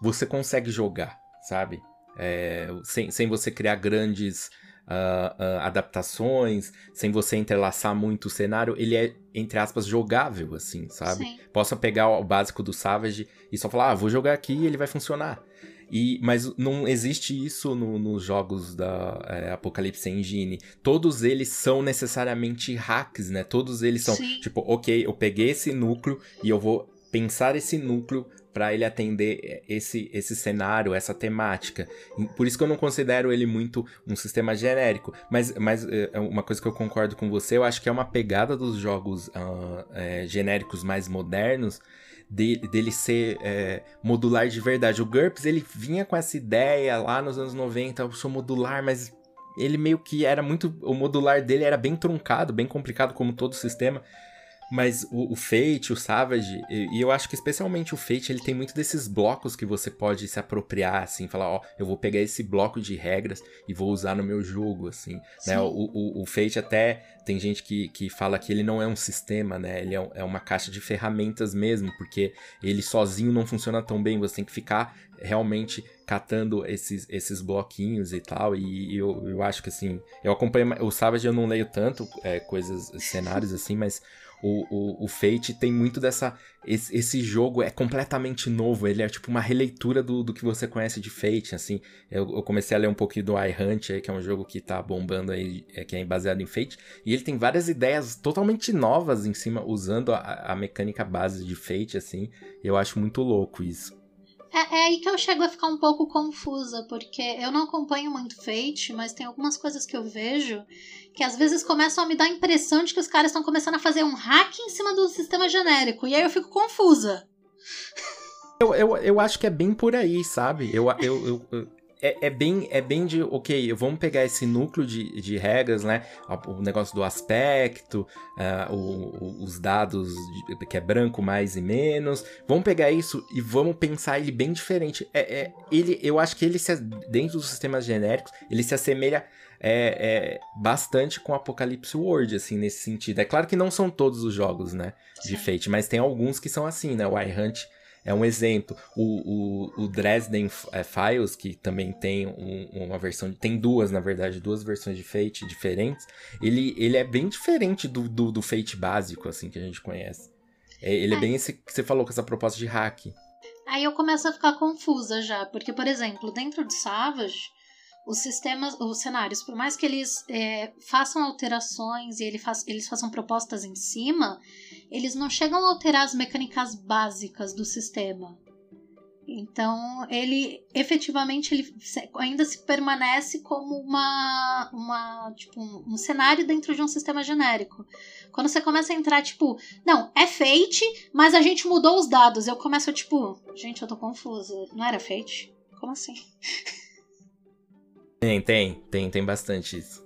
S4: você consegue jogar, sabe? É, sem, sem você criar grandes ah, ah, adaptações, sem você entrelaçar muito o cenário, ele é, entre aspas, jogável, assim, sabe?
S5: Sim.
S4: Posso pegar o básico do Savage e só falar, ah, vou jogar aqui e ele vai funcionar. E, mas não existe isso no- nos jogos da é, Apocalypse Engine. Todos eles são necessariamente hacks, né? Todos eles são,
S5: Sim.
S4: tipo, ok, eu peguei esse núcleo e eu vou pensar esse núcleo para ele atender esse, esse cenário, essa temática. Por isso que eu não considero ele muito um sistema genérico. Mas, mas é, uma coisa que eu concordo com você, eu acho que é uma pegada dos jogos ah, é, genéricos mais modernos de- dele ser é, modular de verdade. O GURPS, ele vinha com essa ideia lá nos anos 90, eu sou modular, mas ele meio que era muito... O modular dele era bem truncado, bem complicado, como todo sistema. Mas o, o Fate, o Savage, e, e eu acho que especialmente o Fate, ele tem muito desses blocos que você pode se apropriar, assim, falar, ó, eu vou pegar esse bloco de regras e vou usar no meu jogo, assim, né? O, o, o Fate até tem gente que, que fala que ele não é um sistema, né? Ele é, é uma caixa de ferramentas mesmo, porque ele sozinho não funciona tão bem, você tem que ficar realmente catando esses, esses bloquinhos e tal, e eu, eu acho que assim, eu acompanho, o Savage eu não leio tanto é, coisas, cenários assim, mas o, o, o Fate tem muito dessa. Esse, esse jogo é completamente novo. Ele é tipo uma releitura do, do que você conhece de Fate. Assim, eu, eu comecei a ler um pouquinho do iHunt, que é um jogo que tá bombando aí, é, que é baseado em Fate. E ele tem várias ideias totalmente novas em cima, usando a, a mecânica base de Fate, assim. Eu acho muito louco isso.
S5: É, é aí que eu chego a ficar um pouco confusa, porque eu não acompanho muito Fate, mas tem algumas coisas que eu vejo que às vezes começam a me dar a impressão de que os caras estão começando a fazer um hack em cima do sistema genérico. E aí eu fico confusa.
S4: Eu, eu, eu acho que é bem por aí, sabe? Eu, eu, eu- eu- é, é bem, é bem de, ok, vamos pegar esse núcleo de, de regras, né? O negócio do aspecto, ah, o- os dados de- que é branco mais e menos. Vamos pegar isso e vamos pensar ele bem diferente. É, é, ele, eu acho que ele, se, dentro dos sistemas genéricos, ele se assemelha é, é, bastante com Apocalipse World, assim, nesse sentido. É claro que não são todos os jogos, né? De. Fate, mas tem alguns que são assim, né? O iHunt é um exemplo. O, o, o Dresden eh, Files, que também tem um- uma versão. Tem duas, na verdade, duas versões de Fate diferentes. Ele, ele é bem diferente do, do, do Fate básico, assim, que a gente conhece. É, ele é
S5: É.
S4: bem esse que você falou com essa proposta de hack.
S5: Aí eu começo a ficar confusa já, porque, por exemplo, dentro do Savage, os sistemas, os cenários, por mais que eles é, façam alterações e ele fa- eles façam propostas em cima, eles não chegam a alterar as mecânicas básicas do sistema. Então, ele efetivamente ele ainda se permanece como uma, uma tipo, um, um cenário dentro de um sistema genérico. Quando você começa a entrar, tipo, não, é Fate, mas a gente mudou os dados. Eu começo, tipo, gente, eu tô confusa. Não era Fate? Como assim?
S4: Tem, tem, tem, tem bastante isso.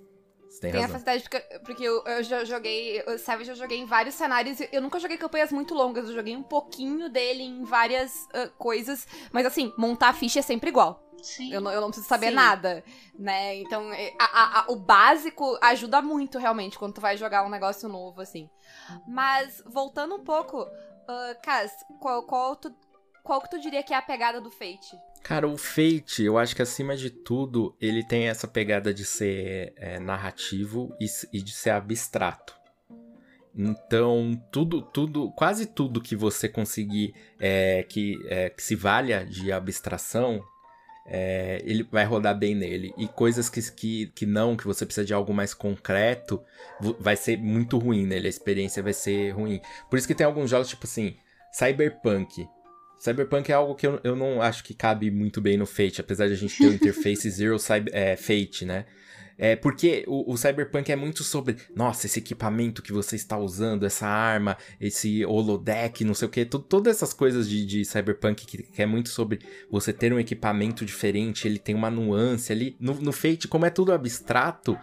S4: Você tem,
S2: Tem a
S4: razão.
S2: facilidade porque, porque eu, eu já joguei. O Savage eu joguei em vários cenários. e Eu nunca joguei campanhas muito longas. Eu joguei um pouquinho dele em várias ah, coisas. Mas assim, montar a ficha é sempre igual.
S5: Sim.
S2: Eu não, eu não preciso saber
S3: Sim.
S2: nada, né? Então, a- a- a- o básico ajuda muito, realmente, quando tu vai jogar um negócio novo, assim. Mas, voltando um pouco, uh, Cas, qual, qual, tu, qual que tu diria que é a pegada do Fate?
S4: Cara, o Fate, eu acho que acima de tudo, ele tem essa pegada de ser é, narrativo e, e de ser abstrato. Então, tudo, tudo, quase tudo que você conseguir é, que, é, que se valha de abstração, é, ele vai rodar bem nele. E coisas que, que, que não, que você precisa de algo mais concreto, vai ser muito ruim nele, a experiência vai ser ruim. Por isso que tem alguns jogos, tipo assim, Cyberpunk. Cyberpunk é algo que eu, eu não acho que cabe muito bem no Fate, apesar de a gente ter o interface Zero Cyber, é, Fate, né? É porque o, o Cyberpunk é muito sobre, nossa, esse equipamento que você está usando, essa arma, esse holodeck, não sei o que, todas essas coisas de, de Cyberpunk que, que é muito sobre você ter um equipamento diferente, ele tem uma nuance ali. No, no Fate, como é tudo abstrato,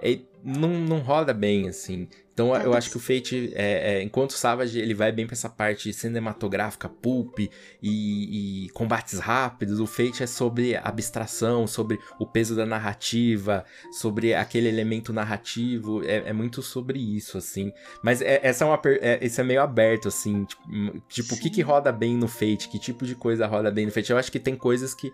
S4: é, não, não roda bem, assim. Então eu acho que o Fate, é, é, enquanto o Savage, ele vai bem pra essa parte cinematográfica, pulp e, e combates rápidos. O Fate é sobre abstração, sobre o peso da narrativa, sobre aquele elemento narrativo. É, é muito sobre isso, assim. Mas é, essa é uma, é, esse é meio aberto, assim. Tipo, tipo o que, que roda bem no Fate? Que tipo de coisa roda bem no Fate? Eu acho que tem coisas que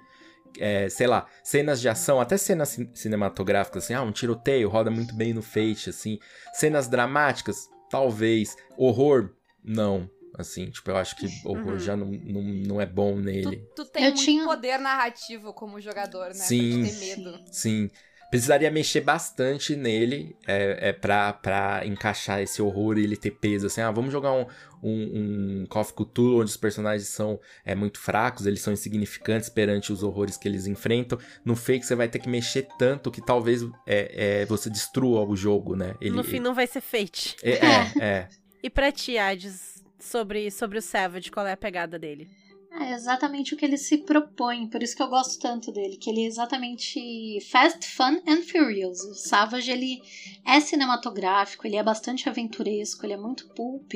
S4: é, sei lá, cenas de ação, até cenas cin- cinematográficas, assim, ah, um tiroteio roda muito bem no Fate, assim. Cenas dramáticas, talvez. Horror, não. Assim, tipo, eu acho que horror
S3: Uhum.
S4: já não, não, não é bom
S2: Tu,
S4: nele.
S2: tu tem
S5: Eu
S2: muito
S5: tinha-
S2: poder narrativo como jogador, né?
S4: Sim.
S2: Pra te ter medo.
S4: Sim. Precisaria mexer bastante nele é, é pra, pra encaixar esse horror e ele ter peso. Assim, ah, vamos jogar um, um, um of Cthulhu onde os personagens são é, muito fracos, eles são insignificantes perante os horrores que eles enfrentam. No Fake você vai ter que mexer tanto que talvez é, é, você destrua o jogo, né? Ele,
S3: no fim não vai ser Fate.
S4: É, é, é.
S3: E pra ti, Hades, sobre, sobre o Savage, qual é a pegada dele?
S5: É exatamente o que ele se propõe, por isso que eu gosto tanto dele, que ele é exatamente fast, fun and furious. O Savage, ele é cinematográfico, ele é bastante aventuresco, ele é muito pulp.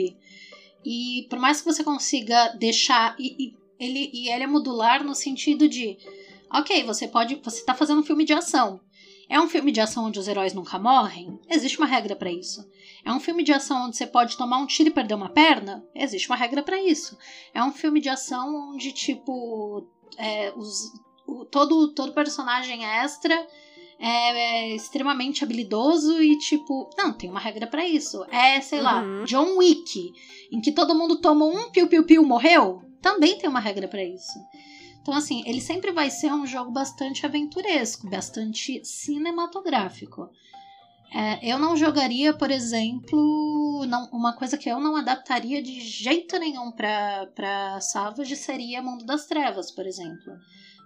S5: E por mais que você consiga deixar... E, e ele, e ele é modular no sentido de... Ok, você pode... Você tá fazendo um filme de ação. É um filme de ação onde os heróis nunca morrem? Existe uma regra pra isso. É um filme de ação onde você pode tomar um tiro e perder uma perna? Existe uma regra pra isso. É um filme de ação onde, tipo, é, os, o- todo, todo personagem extra é, é extremamente habilidoso e, tipo, não, tem uma regra pra isso. É, sei lá,
S3: Uhum.
S5: John Wick, em que todo mundo toma um piu-piu-piu morreu, também tem uma regra pra isso. Então, assim, ele sempre vai ser um jogo bastante aventuresco, bastante cinematográfico. É, eu não jogaria, por exemplo, não- uma coisa que eu não adaptaria de jeito nenhum pra, pra Savage seria Mundo das Trevas, por exemplo.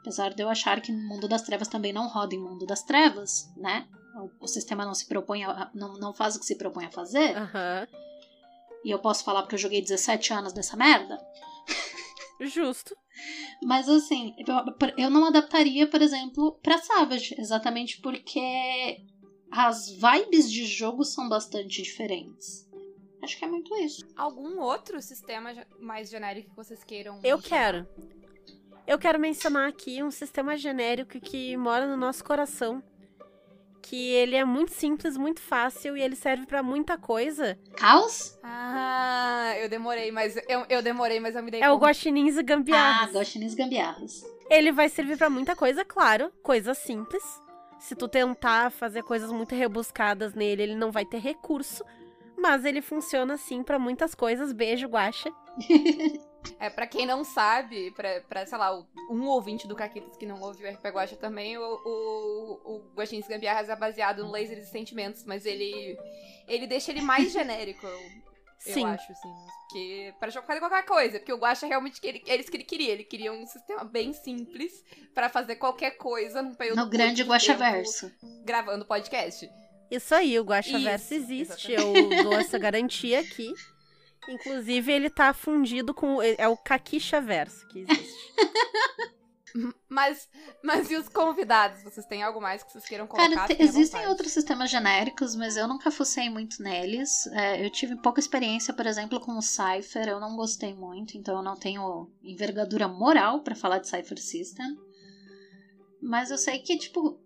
S5: Apesar de eu achar que Mundo das Trevas também não roda em Mundo das Trevas, né? O, o sistema não se propõe a, não, não faz o que se propõe a fazer.
S3: Aham.
S5: E eu posso falar porque eu joguei 17 anos dessa merda.
S3: Justo.
S5: Mas assim, eu, eu não adaptaria, por exemplo, pra Savage, exatamente porque as vibes de jogo são bastante diferentes. Acho que é muito isso.
S2: Algum outro sistema mais genérico que vocês queiram?
S3: Eu quero. Eu quero mencionar aqui um sistema genérico que mora no nosso coração. Que ele é muito simples, muito fácil e ele serve pra muita coisa.
S5: Caos?
S2: Ah, eu demorei, mas eu, eu demorei, mas eu me dei
S3: É o
S2: conta.
S3: Guaxinins e
S5: Ah,
S3: Gambiarras.
S5: Gostines Gambiarras.
S3: Ele vai servir pra muita coisa, claro, coisa simples. Se tu tentar fazer coisas muito rebuscadas nele, ele não vai ter recurso, mas ele funciona sim pra muitas coisas. Beijo, Guaxa.
S2: É, pra quem não sabe, pra, pra sei lá, um ouvinte do Caquitas que não ouviu o RP Guacha também, o, o, o Guaxins Gambiarras é baseado no Lasers e Sentimentos, mas ele ele deixa ele mais genérico, eu, eu
S3: Sim.
S2: acho, assim. Porque, pra jogar qualquer coisa, porque o Guacha realmente, ele, eles que ele queria, ele queria um sistema bem simples pra fazer qualquer coisa num período
S5: No grande Guaxaverso.
S2: Gravando podcast.
S3: Isso aí, o Guaxaverso
S2: Isso,
S3: existe. Eu dou essa garantia aqui. Inclusive, ele tá fundido com. É o Caquixa Verso que existe.
S2: Mas, mas e os convidados? Vocês têm algo mais que vocês queiram colocar?
S5: Cara, te- existem
S2: vontade.
S5: outros sistemas genéricos, mas eu nunca fucei muito neles. É, eu tive pouca experiência, por exemplo, com o Cypher, eu não gostei muito, então eu não tenho envergadura moral pra falar de Cypher System. Mas eu sei que, tipo.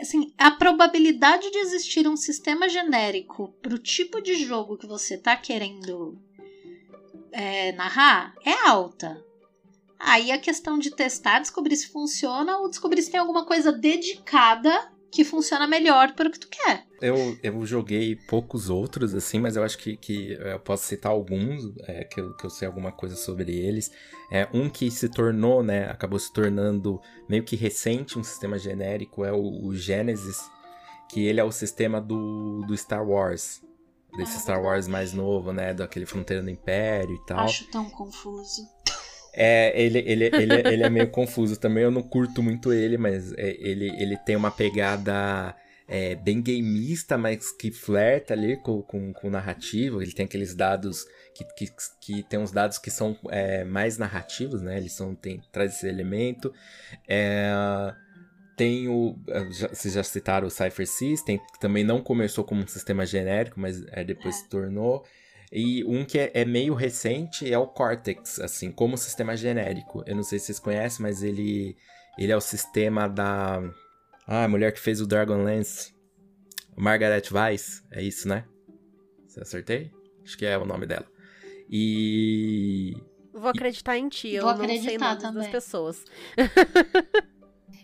S5: Assim, a probabilidade de existir um sistema genérico pro tipo de jogo que você tá querendo é, narrar é alta. Aí a questão de testar, descobrir se funciona ou descobrir se tem alguma coisa dedicada que funciona melhor para o que tu quer.
S4: Eu, eu joguei poucos outros, assim, mas eu acho que, que eu posso citar alguns, é, que, eu, que eu sei alguma coisa sobre eles. É, um que se tornou, né, acabou se tornando meio que recente, um sistema genérico, é o, o Genesis, que ele é o sistema do, do Star Wars. Desse
S5: Ah,
S4: Star Wars mais novo, né, daquele Fronteira do Império e tal.
S5: Acho tão confuso.
S4: É, ele, ele, ele, ele é meio confuso também, eu não curto muito ele, mas é, ele, ele tem uma pegada é, bem gameista, mas que flerta ali com, com, com narrativa. Ele tem aqueles dados que, que, que tem uns dados que são é, mais narrativos, né? Eles são, tem, traz esse elemento. É, tem o. já- Vocês já citaram o Cypher System, que também não começou como um sistema genérico, mas é, depois se tornou. E um que é, é meio recente é o Cortex, assim, como sistema genérico. Eu não sei se vocês conhecem, mas ele, ele é o sistema da. Ah, a mulher que fez o Dragonlance. Margaret Weiss, é isso, né? Você acertei? Acho que é o nome dela. E.
S3: Vou acreditar em ti, eu
S5: Vou
S3: não sei
S5: acreditar
S3: nomes das
S5: também.
S3: pessoas.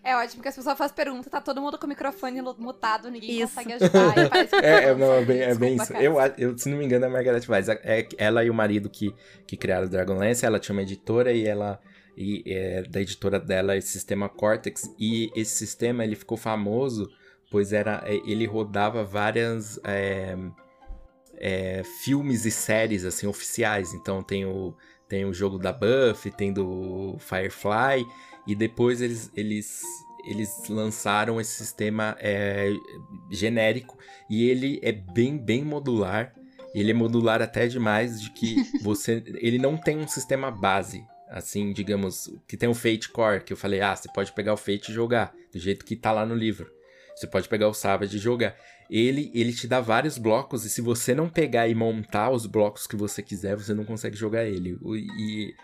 S2: É ótimo que as pessoas fazem pergunta, tá todo mundo com o microfone mutado, ninguém
S3: Isso.
S2: consegue ajudar. e
S4: É, é, não, é bem, é bem isso. Eu, eu, se não me engano, é a Margaret Weiss. É, ela e o marido que, que criaram o Dragonlance, ela tinha uma editora e ela. E é, da editora dela esse sistema Cortex. E esse sistema ele ficou famoso, pois era é, ele rodava várias é, é, filmes e séries assim oficiais. Então tem o, tem o jogo da Buffy, tem do Firefly. E depois eles, eles, eles lançaram esse sistema é, genérico. E ele é bem, bem modular. Ele é modular até demais de que você. ele não tem um sistema base. Assim, digamos, que tem o Fate Core, que eu falei, ah, você pode pegar o Fate e jogar, do jeito que tá lá no livro. Você pode pegar o Savage e jogar. Ele, ele te dá vários blocos, e se você não pegar e montar os blocos que você quiser, você não consegue jogar ele. E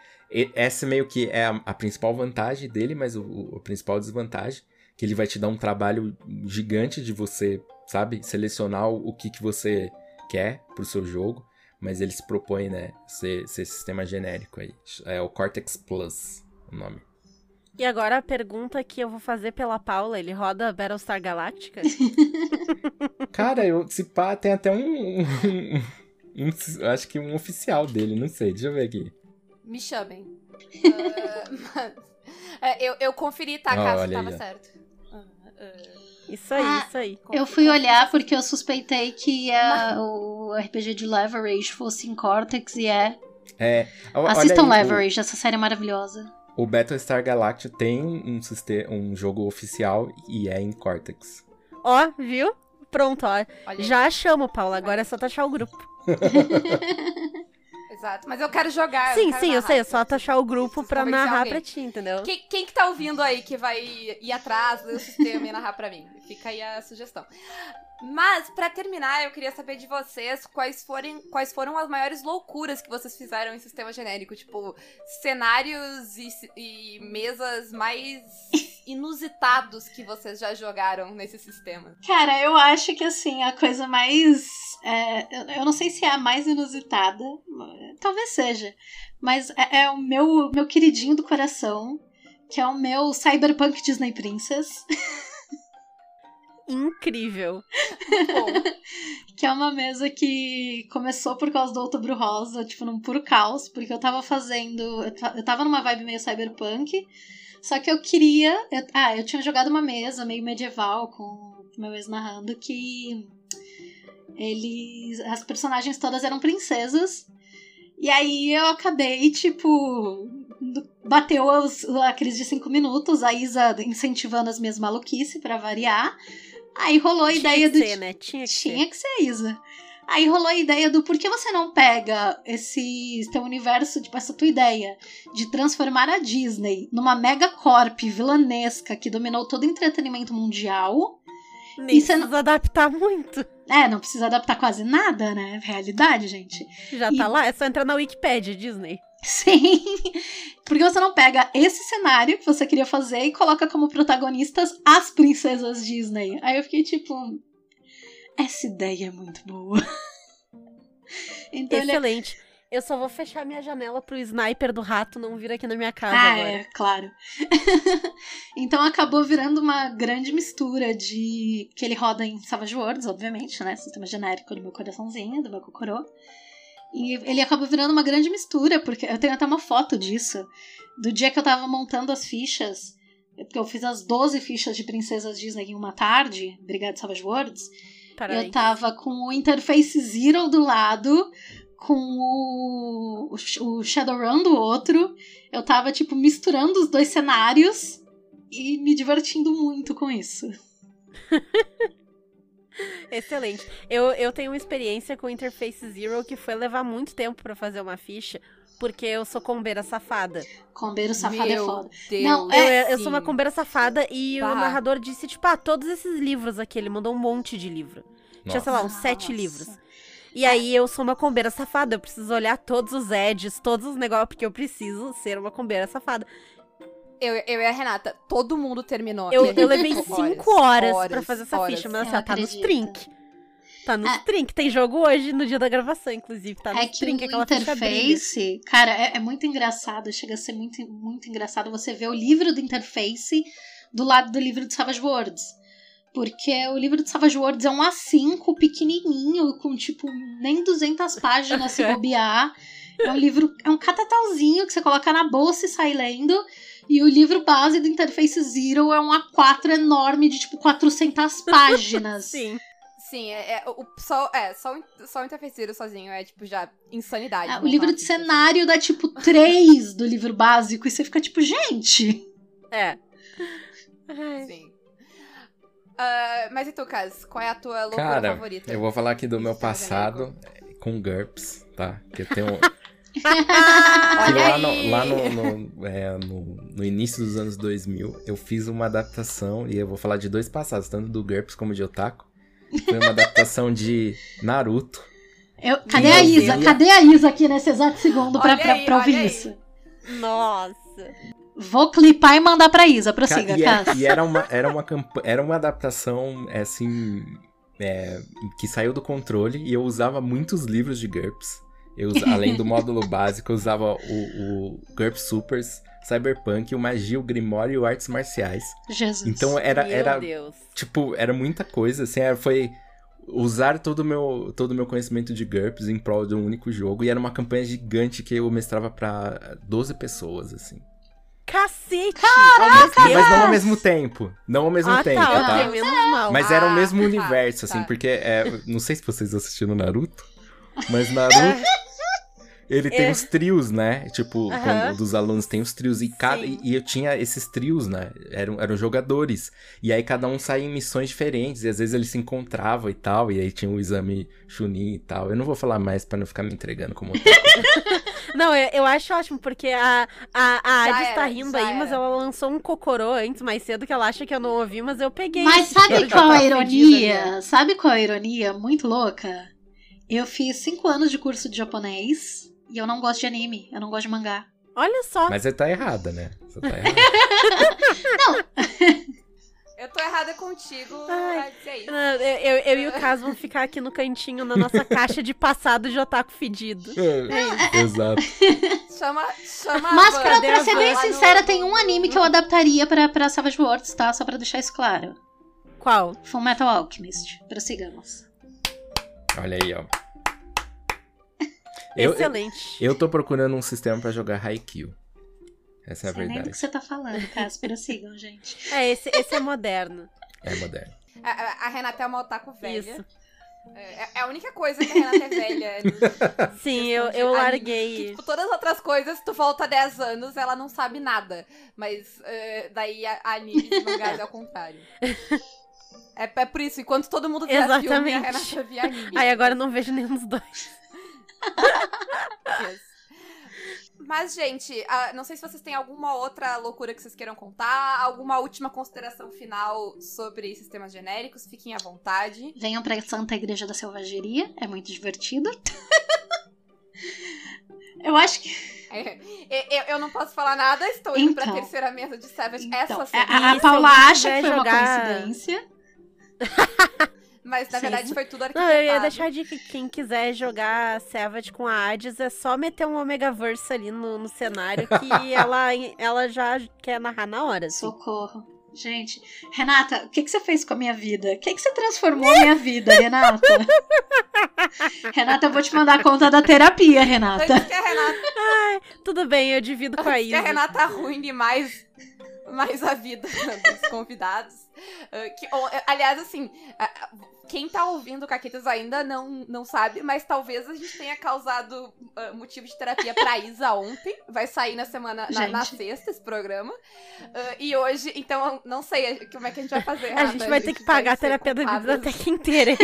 S4: essa meio que é a, a principal vantagem dele, mas o, o- a principal desvantagem, que ele vai te dar um trabalho gigante de você, sabe, selecionar o, que, que você quer pro seu jogo. Mas ele se propõe, né, ser, ser sistema genérico aí. É o Cortex Plus, o nome.
S3: E agora a pergunta que eu vou fazer pela Paula, ele roda Battlestar Galactica?
S4: Cara, eu, se pá, tem até um, um- um- Acho que um oficial dele, não sei, deixa eu ver aqui.
S2: Me chamem. Ah, mas- é, eu, eu conferi, tá, Cássio,
S4: olha aí,
S2: tava
S4: ó.
S2: certo. Ah, ah,
S3: Isso aí,
S5: Ah,
S3: isso aí.
S5: Eu fui olhar porque eu suspeitei que a- o RPG de Leverage fosse em Cortex e é.
S4: É,
S5: Assistam
S4: aí, o-
S5: Leverage, essa série é maravilhosa.
S4: O Battlestar Galactica tem um, siste- um jogo oficial e é em Cortex.
S3: Ó, viu? Pronto, ó.
S2: Olha,
S3: Já achamos, Paula. Agora é só taxar o grupo.
S2: exato. Mas eu quero jogar.
S3: sim,
S2: quero
S3: sim, eu sei. É só taxar o grupo pra narrar pra ti, entendeu?
S2: Quem, quem que tá ouvindo aí que vai ir atrás do sistema e narrar pra mim? Fica aí a sugestão. Mas, pra terminar, eu queria saber de vocês quais, forem, quais foram as maiores loucuras que vocês fizeram em sistema genérico. Tipo, cenários e, e mesas mais inusitados que vocês já jogaram nesse sistema.
S5: Cara, eu acho que assim, a coisa mais. é, eu- eu não sei se é a mais inusitada, talvez seja, mas é, é o meu, meu queridinho do coração, que é o meu Cyberpunk Disney Princess,
S3: Incrível.
S5: Que é uma mesa que começou por causa do Outubro Rosa, tipo, num puro caos, porque eu tava fazendo. Eu ta- eu tava numa vibe meio cyberpunk, só que eu queria. eu- ah, eu tinha jogado uma mesa meio medieval com o meu ex narrando que eles. As personagens todas eram princesas. E aí eu acabei, tipo. Bateu os- a crise de cinco minutos, a Isa incentivando as minhas maluquices pra variar. Aí rolou a
S3: Tinha
S5: ideia
S3: que
S5: do.
S3: ser, né? Tinha que
S5: Tinha
S3: ser.
S5: que ser Isa. Aí rolou a ideia do por que você não pega esse teu universo, tipo, essa tua ideia de transformar a Disney numa megacorp vilanesca que dominou todo o entretenimento mundial.
S3: Nem
S5: E
S3: precisa adaptar muito.
S5: É, não precisa adaptar quase nada, né? Realidade, gente.
S3: Já
S5: E-
S3: tá lá, é só entrar na Wikipedia, Disney.
S5: Sim. Porque você não pega esse cenário que você queria fazer e coloca como protagonistas as princesas Disney. Aí eu fiquei tipo. Essa ideia é muito boa. Então ele é
S3: Excelente. Eu só vou fechar minha janela pro sniper do rato não vir aqui na minha casa
S5: Ah,
S3: agora.
S5: é, claro. então acabou virando uma grande mistura de. que ele roda em Savage Worlds, obviamente, né? Sistema genérico do meu coraçãozinho, do meu cocorô. E ele acabou virando uma grande mistura, porque eu tenho até uma foto disso. Do dia que eu tava montando as fichas. Porque eu fiz as 12 fichas de princesas Disney em uma tarde, obrigado Savage Worlds.
S3: Parabéns.
S5: Eu tava com o Interface Zero do lado, com o, o, o Shadowrun do outro. Eu tava, tipo, misturando os dois cenários e me divertindo muito com isso.
S3: Excelente. Eu, eu tenho uma experiência com Interface Zero que foi levar muito tempo pra fazer uma ficha, porque eu sou combeira safada.
S5: Combeiro safado é
S2: Meu
S5: foda.
S2: Deus,
S5: Não,
S3: Eu,
S5: É,
S3: eu sou uma combeira safada e
S2: Bah.
S3: o narrador disse, tipo, ah, todos esses livros aqui, ele mandou um monte de livro. Tinha, sei lá, uns sete
S5: Nossa.
S3: livros. E aí eu sou uma combeira safada, eu preciso olhar todos os edges, todos os negócios, porque eu preciso ser uma combeira safada.
S2: Eu, eu e a Renata, todo mundo terminou.
S3: Eu, eu levei
S2: ficou
S3: cinco horas, pra
S2: horas,
S3: fazer essa
S2: horas.
S3: ficha, mas assim, ó, tá nos trink. Tá nos
S5: Ah.
S3: trink. Tem jogo hoje, no dia da gravação, inclusive. Tá nos
S5: É que
S3: trink,
S5: o
S3: aquela
S5: interface, cara, é, é muito engraçado. Chega a ser muito, muito engraçado você ver o livro do interface do lado do livro do Savage Worlds. Porque o livro do Savage Worlds é um A5 pequenininho, com tipo nem 200 páginas se bobear. É um livro, é um catatauzinho que você coloca na bolsa e sai lendo. E o livro base do Interface Zero é um A4 enorme de tipo 400 páginas.
S3: Sim.
S2: Sim, é, é, o, só, é, só, o- só o interfeceiro sozinho é, tipo, já insanidade.
S5: Ah, o livro de
S2: assim.
S5: cenário dá tipo 3 do livro básico e você fica tipo, gente.
S3: É.
S2: Sim. Ah, mas e tu, Cas? Qual é a tua loucura
S4: Cara,
S2: favorita?
S4: eu vou falar aqui do meu passado com GURPS, tá? Que eu tenho. lá, no, lá no, no, é, no, no início dos anos 2000, eu fiz uma adaptação, e eu vou falar de dois passados, tanto do GURPS como de Otaku. Foi uma adaptação de Naruto.
S5: Eu, cadê a Isa? Cadê a Isa aqui nesse exato segundo pra,
S2: Olha
S5: pra,
S2: aí,
S5: pra ouvir
S2: olha aí.
S5: isso?
S3: Nossa.
S5: Vou clipar e mandar pra Isa. Prossiga,
S4: e, é- e era uma, era uma, era uma adaptação, assim, é, que saiu do controle, e eu usava muitos livros de GURPS. Eu, além do módulo básico, eu usava o, o GURPS Supers, Cyberpunk, o Magia, o Grimório e o Artes Marciais.
S5: Jesus.
S4: Então era,
S3: Meu
S4: era
S3: Deus.
S4: tipo, era muita coisa, assim, era- foi usar todo o meu, todo o meu conhecimento de GURPS em prol de um único jogo, e era uma campanha gigante que eu mestrava pra 12 pessoas, assim.
S3: Cacete! Caraca!
S4: Mas não ao mesmo tempo, não ao mesmo
S3: ah,
S4: tempo,
S3: tá,
S4: tá?
S3: menos mal.
S4: Mas era o
S2: Ah,
S4: mesmo
S2: tá,
S4: universo, assim,
S2: tá.
S4: porque é, não sei se vocês assistiram Naruto, mas Naruto ele tem
S3: É.
S4: os trios, né? Tipo, quando dos alunos tem os trios e cada
S3: Sim.
S4: e eu tinha esses trios, né? Eram, eram jogadores. E aí cada um saía em missões diferentes e às vezes eles se encontravam e tal, e aí tinha o exame Chunin e tal. Eu não vou falar mais pra não ficar me entregando como
S3: Não, eu, eu acho ótimo, porque a, a, a
S2: Já
S3: Adis tá
S2: era,
S3: rindo aí, mas
S2: era.
S3: ela lançou um cocorô antes, mais cedo, que ela acha que eu não ouvi, mas eu peguei.
S5: Mas sabe qual a ironia? Sabe qual a ironia? Muito louca. Eu fiz cinco anos de curso de japonês e eu não gosto de anime, eu não gosto de mangá.
S3: Olha só.
S4: Mas você tá errada, né? Você tá errada.
S2: Eu tô errada contigo
S3: Ai.
S2: dizer isso.
S3: Não, Eu, eu, eu e o Cas vão ficar aqui no cantinho, na nossa caixa de passado de otaku fedido.
S4: Exato.
S2: Chama, chama a
S5: Mas pra, pra ser bem
S2: Lá no-
S5: sincera, tem um anime que eu adaptaria pra, pra Savage Worlds, tá? Só pra deixar isso claro.
S3: Qual?
S5: Full Metal Alchemist. Prossigamos.
S4: Olha aí, ó. Eu, eu,
S3: Excelente.
S4: eu tô procurando um sistema pra jogar Haikyuu. Essa é a
S5: Sei nem do
S4: verdade.
S5: que você tá falando, Cass. Prossigam, gente.
S3: É, esse, esse é moderno.
S4: É moderno.
S2: A, a- Renata é uma otaku velha.
S3: Isso.
S2: É, é a única coisa que a Renata é velha. no-
S3: Sim, eu,
S2: de
S3: eu larguei.
S2: Que, tipo, todas as outras coisas, tu volta 10 anos, ela não sabe nada. Mas é, daí a, a anime e mangás é o contrário. É, é por isso, enquanto todo mundo via filme, a
S3: Exatamente.
S2: Renata via anime.
S3: Aí agora eu não vejo nenhum dos dois.
S2: Yes. Mas, gente, ah, não sei se vocês têm alguma outra loucura que vocês queiram contar, alguma última consideração final sobre sistemas genéricos, fiquem à vontade.
S5: Venham pra Santa Igreja da Selvageria, é muito divertido. eu acho que.
S2: É, eu, eu não posso falar nada, estou indo pra
S5: Então.
S2: terceira mesa de Savage
S5: Então,
S2: essa
S5: a,
S2: semana.
S5: a
S3: se
S5: Paula acha que foi uma
S3: jogar-
S5: coincidência.
S2: Mas na
S5: Sim.
S2: verdade foi tudo
S3: Não,
S2: arquitetado.
S3: eu ia deixar de que quem quiser jogar Savage com a Hades é só meter um Omegaverse ali no, no cenário que ela, ela já quer narrar na hora. Assim.
S5: Socorro. Gente, Renata, o que, que você fez com a minha vida? O que, que você transformou a minha vida, Renata? Renata, eu vou te mandar a conta da terapia, Renata.
S2: Antes que a Renata,
S3: Tudo bem, eu divido com a
S2: antes que a
S3: Isa.
S2: Renata arruine mais, mais a vida dos convidados. Ah, que, aliás, assim, quem tá ouvindo Caquetas ainda não, não sabe, mas talvez a gente tenha causado ah, motivo de terapia pra Isa ontem. Vai sair na semana, na, na sexta esse programa. Ah, e hoje, então, não sei como é que a gente vai fazer.
S3: A gente vai ter que pagar a terapia da biblioteca inteira.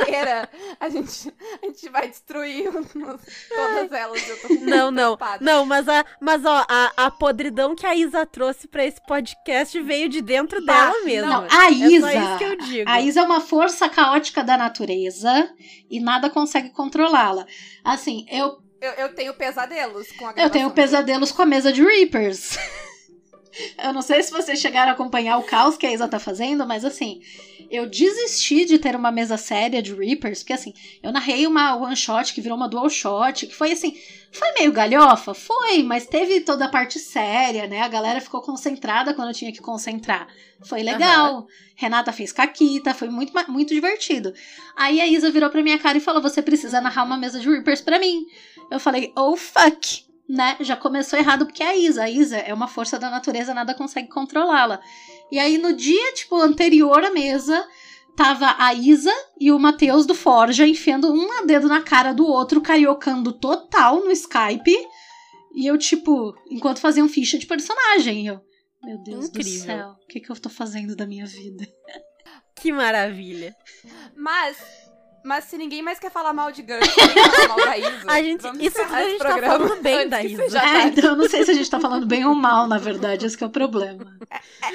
S2: inteira. A gente, a gente vai destruir todas elas. Eu tô
S3: Não, não.
S2: preocupada.
S3: Não, mas, a, mas ó, a, a podridão que a Isa trouxe pra esse podcast veio de dentro dela mesmo.
S5: Não, a
S3: É
S5: Isa.
S3: só isso que eu digo.
S5: A Isa é uma força caótica da natureza e nada consegue controlá-la. Assim, eu,
S2: Eu, eu tenho pesadelos com a
S5: eu tenho pesadelos com a mesa de Reapers. eu não sei se vocês chegaram a acompanhar o caos que a Isa tá fazendo, mas assim, eu desisti de ter uma mesa séria de Reapers, porque assim, eu narrei uma one shot que virou uma dual shot, que foi assim, foi meio galhofa? Foi, mas teve toda a parte séria, né? A galera ficou concentrada quando eu tinha que concentrar. Foi legal. Renata fez caquita, foi muito, muito divertido. Aí a Isa virou pra minha cara e falou: Você precisa narrar uma mesa de Reapers pra mim. Eu falei: Oh fuck! Né? Já começou errado porque é a Isa. A Isa é uma força da natureza, nada consegue controlá-la. E aí no dia, tipo, anterior à mesa, tava a Isa e o Matheus do Forja enfiando um dedo na cara do outro, cariocando total no Skype. E eu, tipo, enquanto faziam ficha de personagem, eu. Meu Deus do
S3: Incrível.
S5: céu, o que, que eu tô fazendo da minha vida?
S3: Que maravilha.
S2: Mas, mas se ninguém mais quer falar mal de quer falar mal da Isa.
S3: A gente- isso tudo a gente tá
S2: programa
S3: falando bem da Isa.
S2: seja
S5: É, então eu não sei se a gente tá falando bem ou mal, na verdade, esse que é o problema.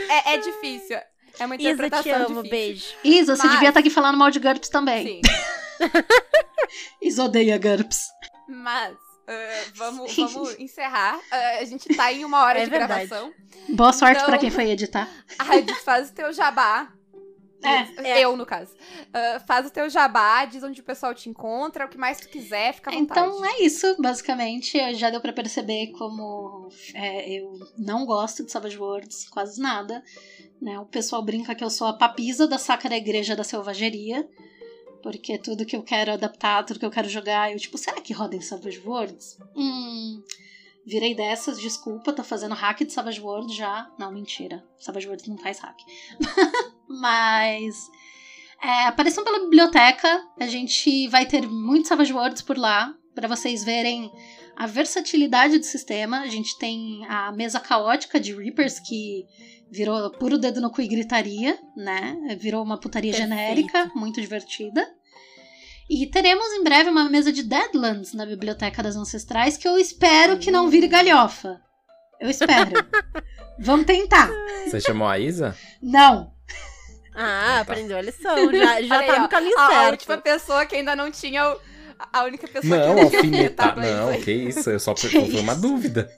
S2: É, é difícil. É uma
S3: Isa, te
S2: interpretação
S3: amo,
S2: difícil.
S3: beijo.
S5: Isa, você
S2: Mas-
S5: devia estar aqui falando mal de GURPS também.
S2: Sim.
S5: Isa odeia GURPS.
S2: Mas, ah, vamos, vamos encerrar. Ah, a gente tá em uma hora
S3: É
S2: de
S3: verdade.
S2: gravação.
S5: Boa sorte
S2: Então-
S5: pra quem foi editar.
S2: Diz, faz o teu jabá.
S5: É,
S2: Eu, no caso. Ah, faz o teu jabá, diz onde o pessoal te encontra, o que mais tu quiser, fica à vontade.
S5: Então é isso, basicamente. Já deu pra perceber como é, eu não gosto de Savage Worlds, quase nada. Né? O pessoal brinca que eu sou a papisa da Sacra Igreja da Selvageria. Porque tudo que eu quero adaptar, tudo que eu quero jogar, eu tipo, será que roda em Savage Worlds? Hum. Virei dessas, desculpa, tô fazendo hack de Savage Worlds já. Não, mentira. Savage Worlds não faz hack. Mas. É, apareçam pela biblioteca. A gente vai ter muitos Savage Worlds por lá. Pra vocês verem a versatilidade do sistema. A gente tem a mesa caótica de Reapers, que virou puro dedo no cu e gritaria, né? Virou uma putaria
S3: Perfeito.
S5: genérica, muito divertida. E teremos em breve uma mesa de Deadlands na Biblioteca das Ancestrais, que eu espero que não vire galhofa. Eu espero. Vamos tentar.
S4: Você chamou a Isa?
S5: Não.
S3: Ah, aprendeu a lição. Já, já
S2: Olha
S3: tá
S2: aí,
S3: no
S2: ó,
S3: caminho
S2: a, a
S3: certo.
S2: última pessoa que ainda não tinha. o- A única pessoa
S4: Não,
S2: que
S4: alfinetar.
S2: é
S4: Não,
S2: isso aí.
S4: que isso. Eu só
S5: Que
S4: foi uma dúvida.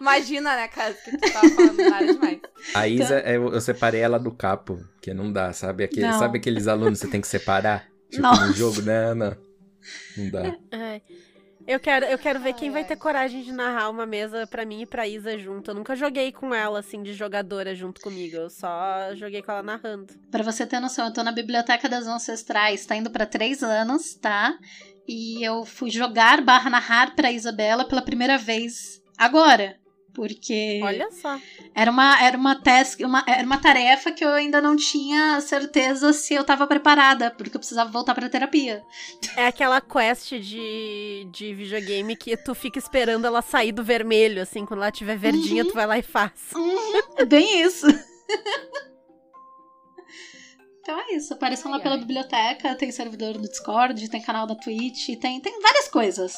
S2: Imagina, né, cara, que tu tava falando nada demais.
S4: A Isa, eu, eu separei ela do capo, que não dá, sabe? Aquele,
S5: Não.
S4: sabe aqueles alunos que você tem que separar? Tipo,
S5: Nossa.
S4: no jogo? Não, não. Não dá.
S3: Ai. Eu quero, eu quero ver quem
S2: Ai,
S3: vai
S2: ai.
S3: ter coragem de narrar uma mesa pra mim e pra Isa junto. Eu nunca joguei com ela, assim, de jogadora junto comigo. Eu só joguei com ela narrando.
S5: Pra você ter noção, eu tô na Biblioteca das Ancestrais, tá indo pra três anos, tá? E eu fui jogar barra narrar pra Isabela pela primeira vez agora. Porque
S3: Olha só.
S5: era uma, era uma task, uma, era uma tarefa que eu ainda não tinha certeza se eu tava preparada, porque eu precisava voltar pra terapia.
S3: É aquela quest de, de videogame que tu fica esperando ela sair do vermelho, assim, quando ela tiver verdinha, tu vai lá e faz.
S5: É bem isso. Então é isso, apareçam lá
S2: Ai,
S5: pela
S2: ai.
S5: biblioteca, tem servidor no Discord, tem canal da Twitch, tem, tem várias coisas.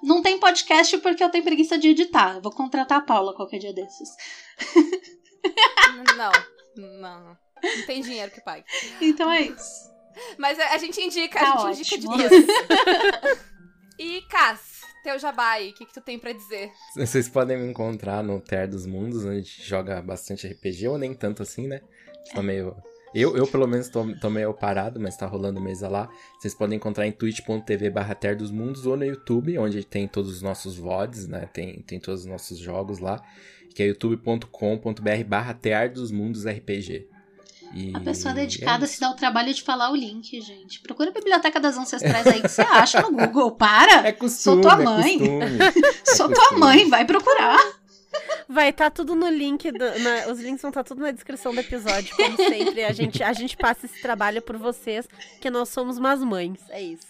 S5: Não tem podcast porque eu tenho preguiça de editar. Vou contratar a Paula qualquer dia desses.
S2: Não, não, não. Não tem dinheiro que pague.
S5: Então é isso.
S2: Mas a, gente indica,
S5: Tá
S2: a gente indica
S5: ótimo.
S2: de Deus. e, Cass, teu jabá aí, o que, que tu tem pra dizer?
S4: Vocês podem me encontrar no Ter dos Mundos, onde a gente joga bastante RPG, ou nem tanto assim, né? Tô meio... Eu, eu, pelo menos, tô, tô meio parado, mas tá rolando mesa lá. Vocês podem encontrar em twitch.tv barra dos Mundos ou no YouTube, onde tem todos os nossos VODs, né? Tem, tem todos os nossos jogos lá, que é youtube.com.br barra dos Mundos RPG. E
S5: A pessoa dedicada
S4: é
S5: se dá o trabalho de falar o link, gente. Procura a Biblioteca das Ancestrais aí que você acha no Google. Para!
S4: É costume,
S5: tua
S4: é
S5: mãe.
S4: costume.
S5: Sou tua
S4: costume.
S5: mãe, vai procurar.
S3: Vai estar tudo no link, do- na- os links vão estar tudo na descrição do episódio, como sempre. A gente, a gente passa esse trabalho por vocês, que nós somos umas mães. É isso.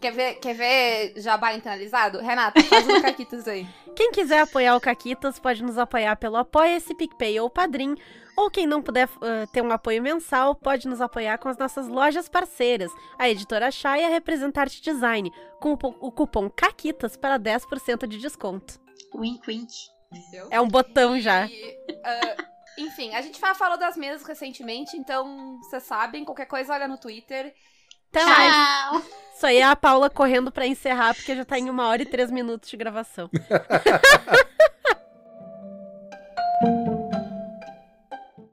S2: Quer ver, quer ver jabá internalizado? Renata, faz uma caquitas aí.
S3: Quem quiser apoiar o Caquitas pode nos apoiar pelo Apoia-se, PicPay ou Padrim. Ou quem não puder ah, ter um apoio mensal, pode nos apoiar com as nossas lojas parceiras, a Editora Chá e a Representarte Design, com o, o cupom CAQUITAS para 10% de desconto.
S5: Wink, wink.
S2: Entendeu?
S3: É um botão já.
S2: E, ah, enfim, a gente fa- falou das mesas recentemente, então vocês sabem, qualquer coisa olha no Twitter.
S3: Mais.
S5: Tchau.
S3: Isso aí é a Paula correndo pra encerrar, porque já tá em uma hora e três minutos de gravação.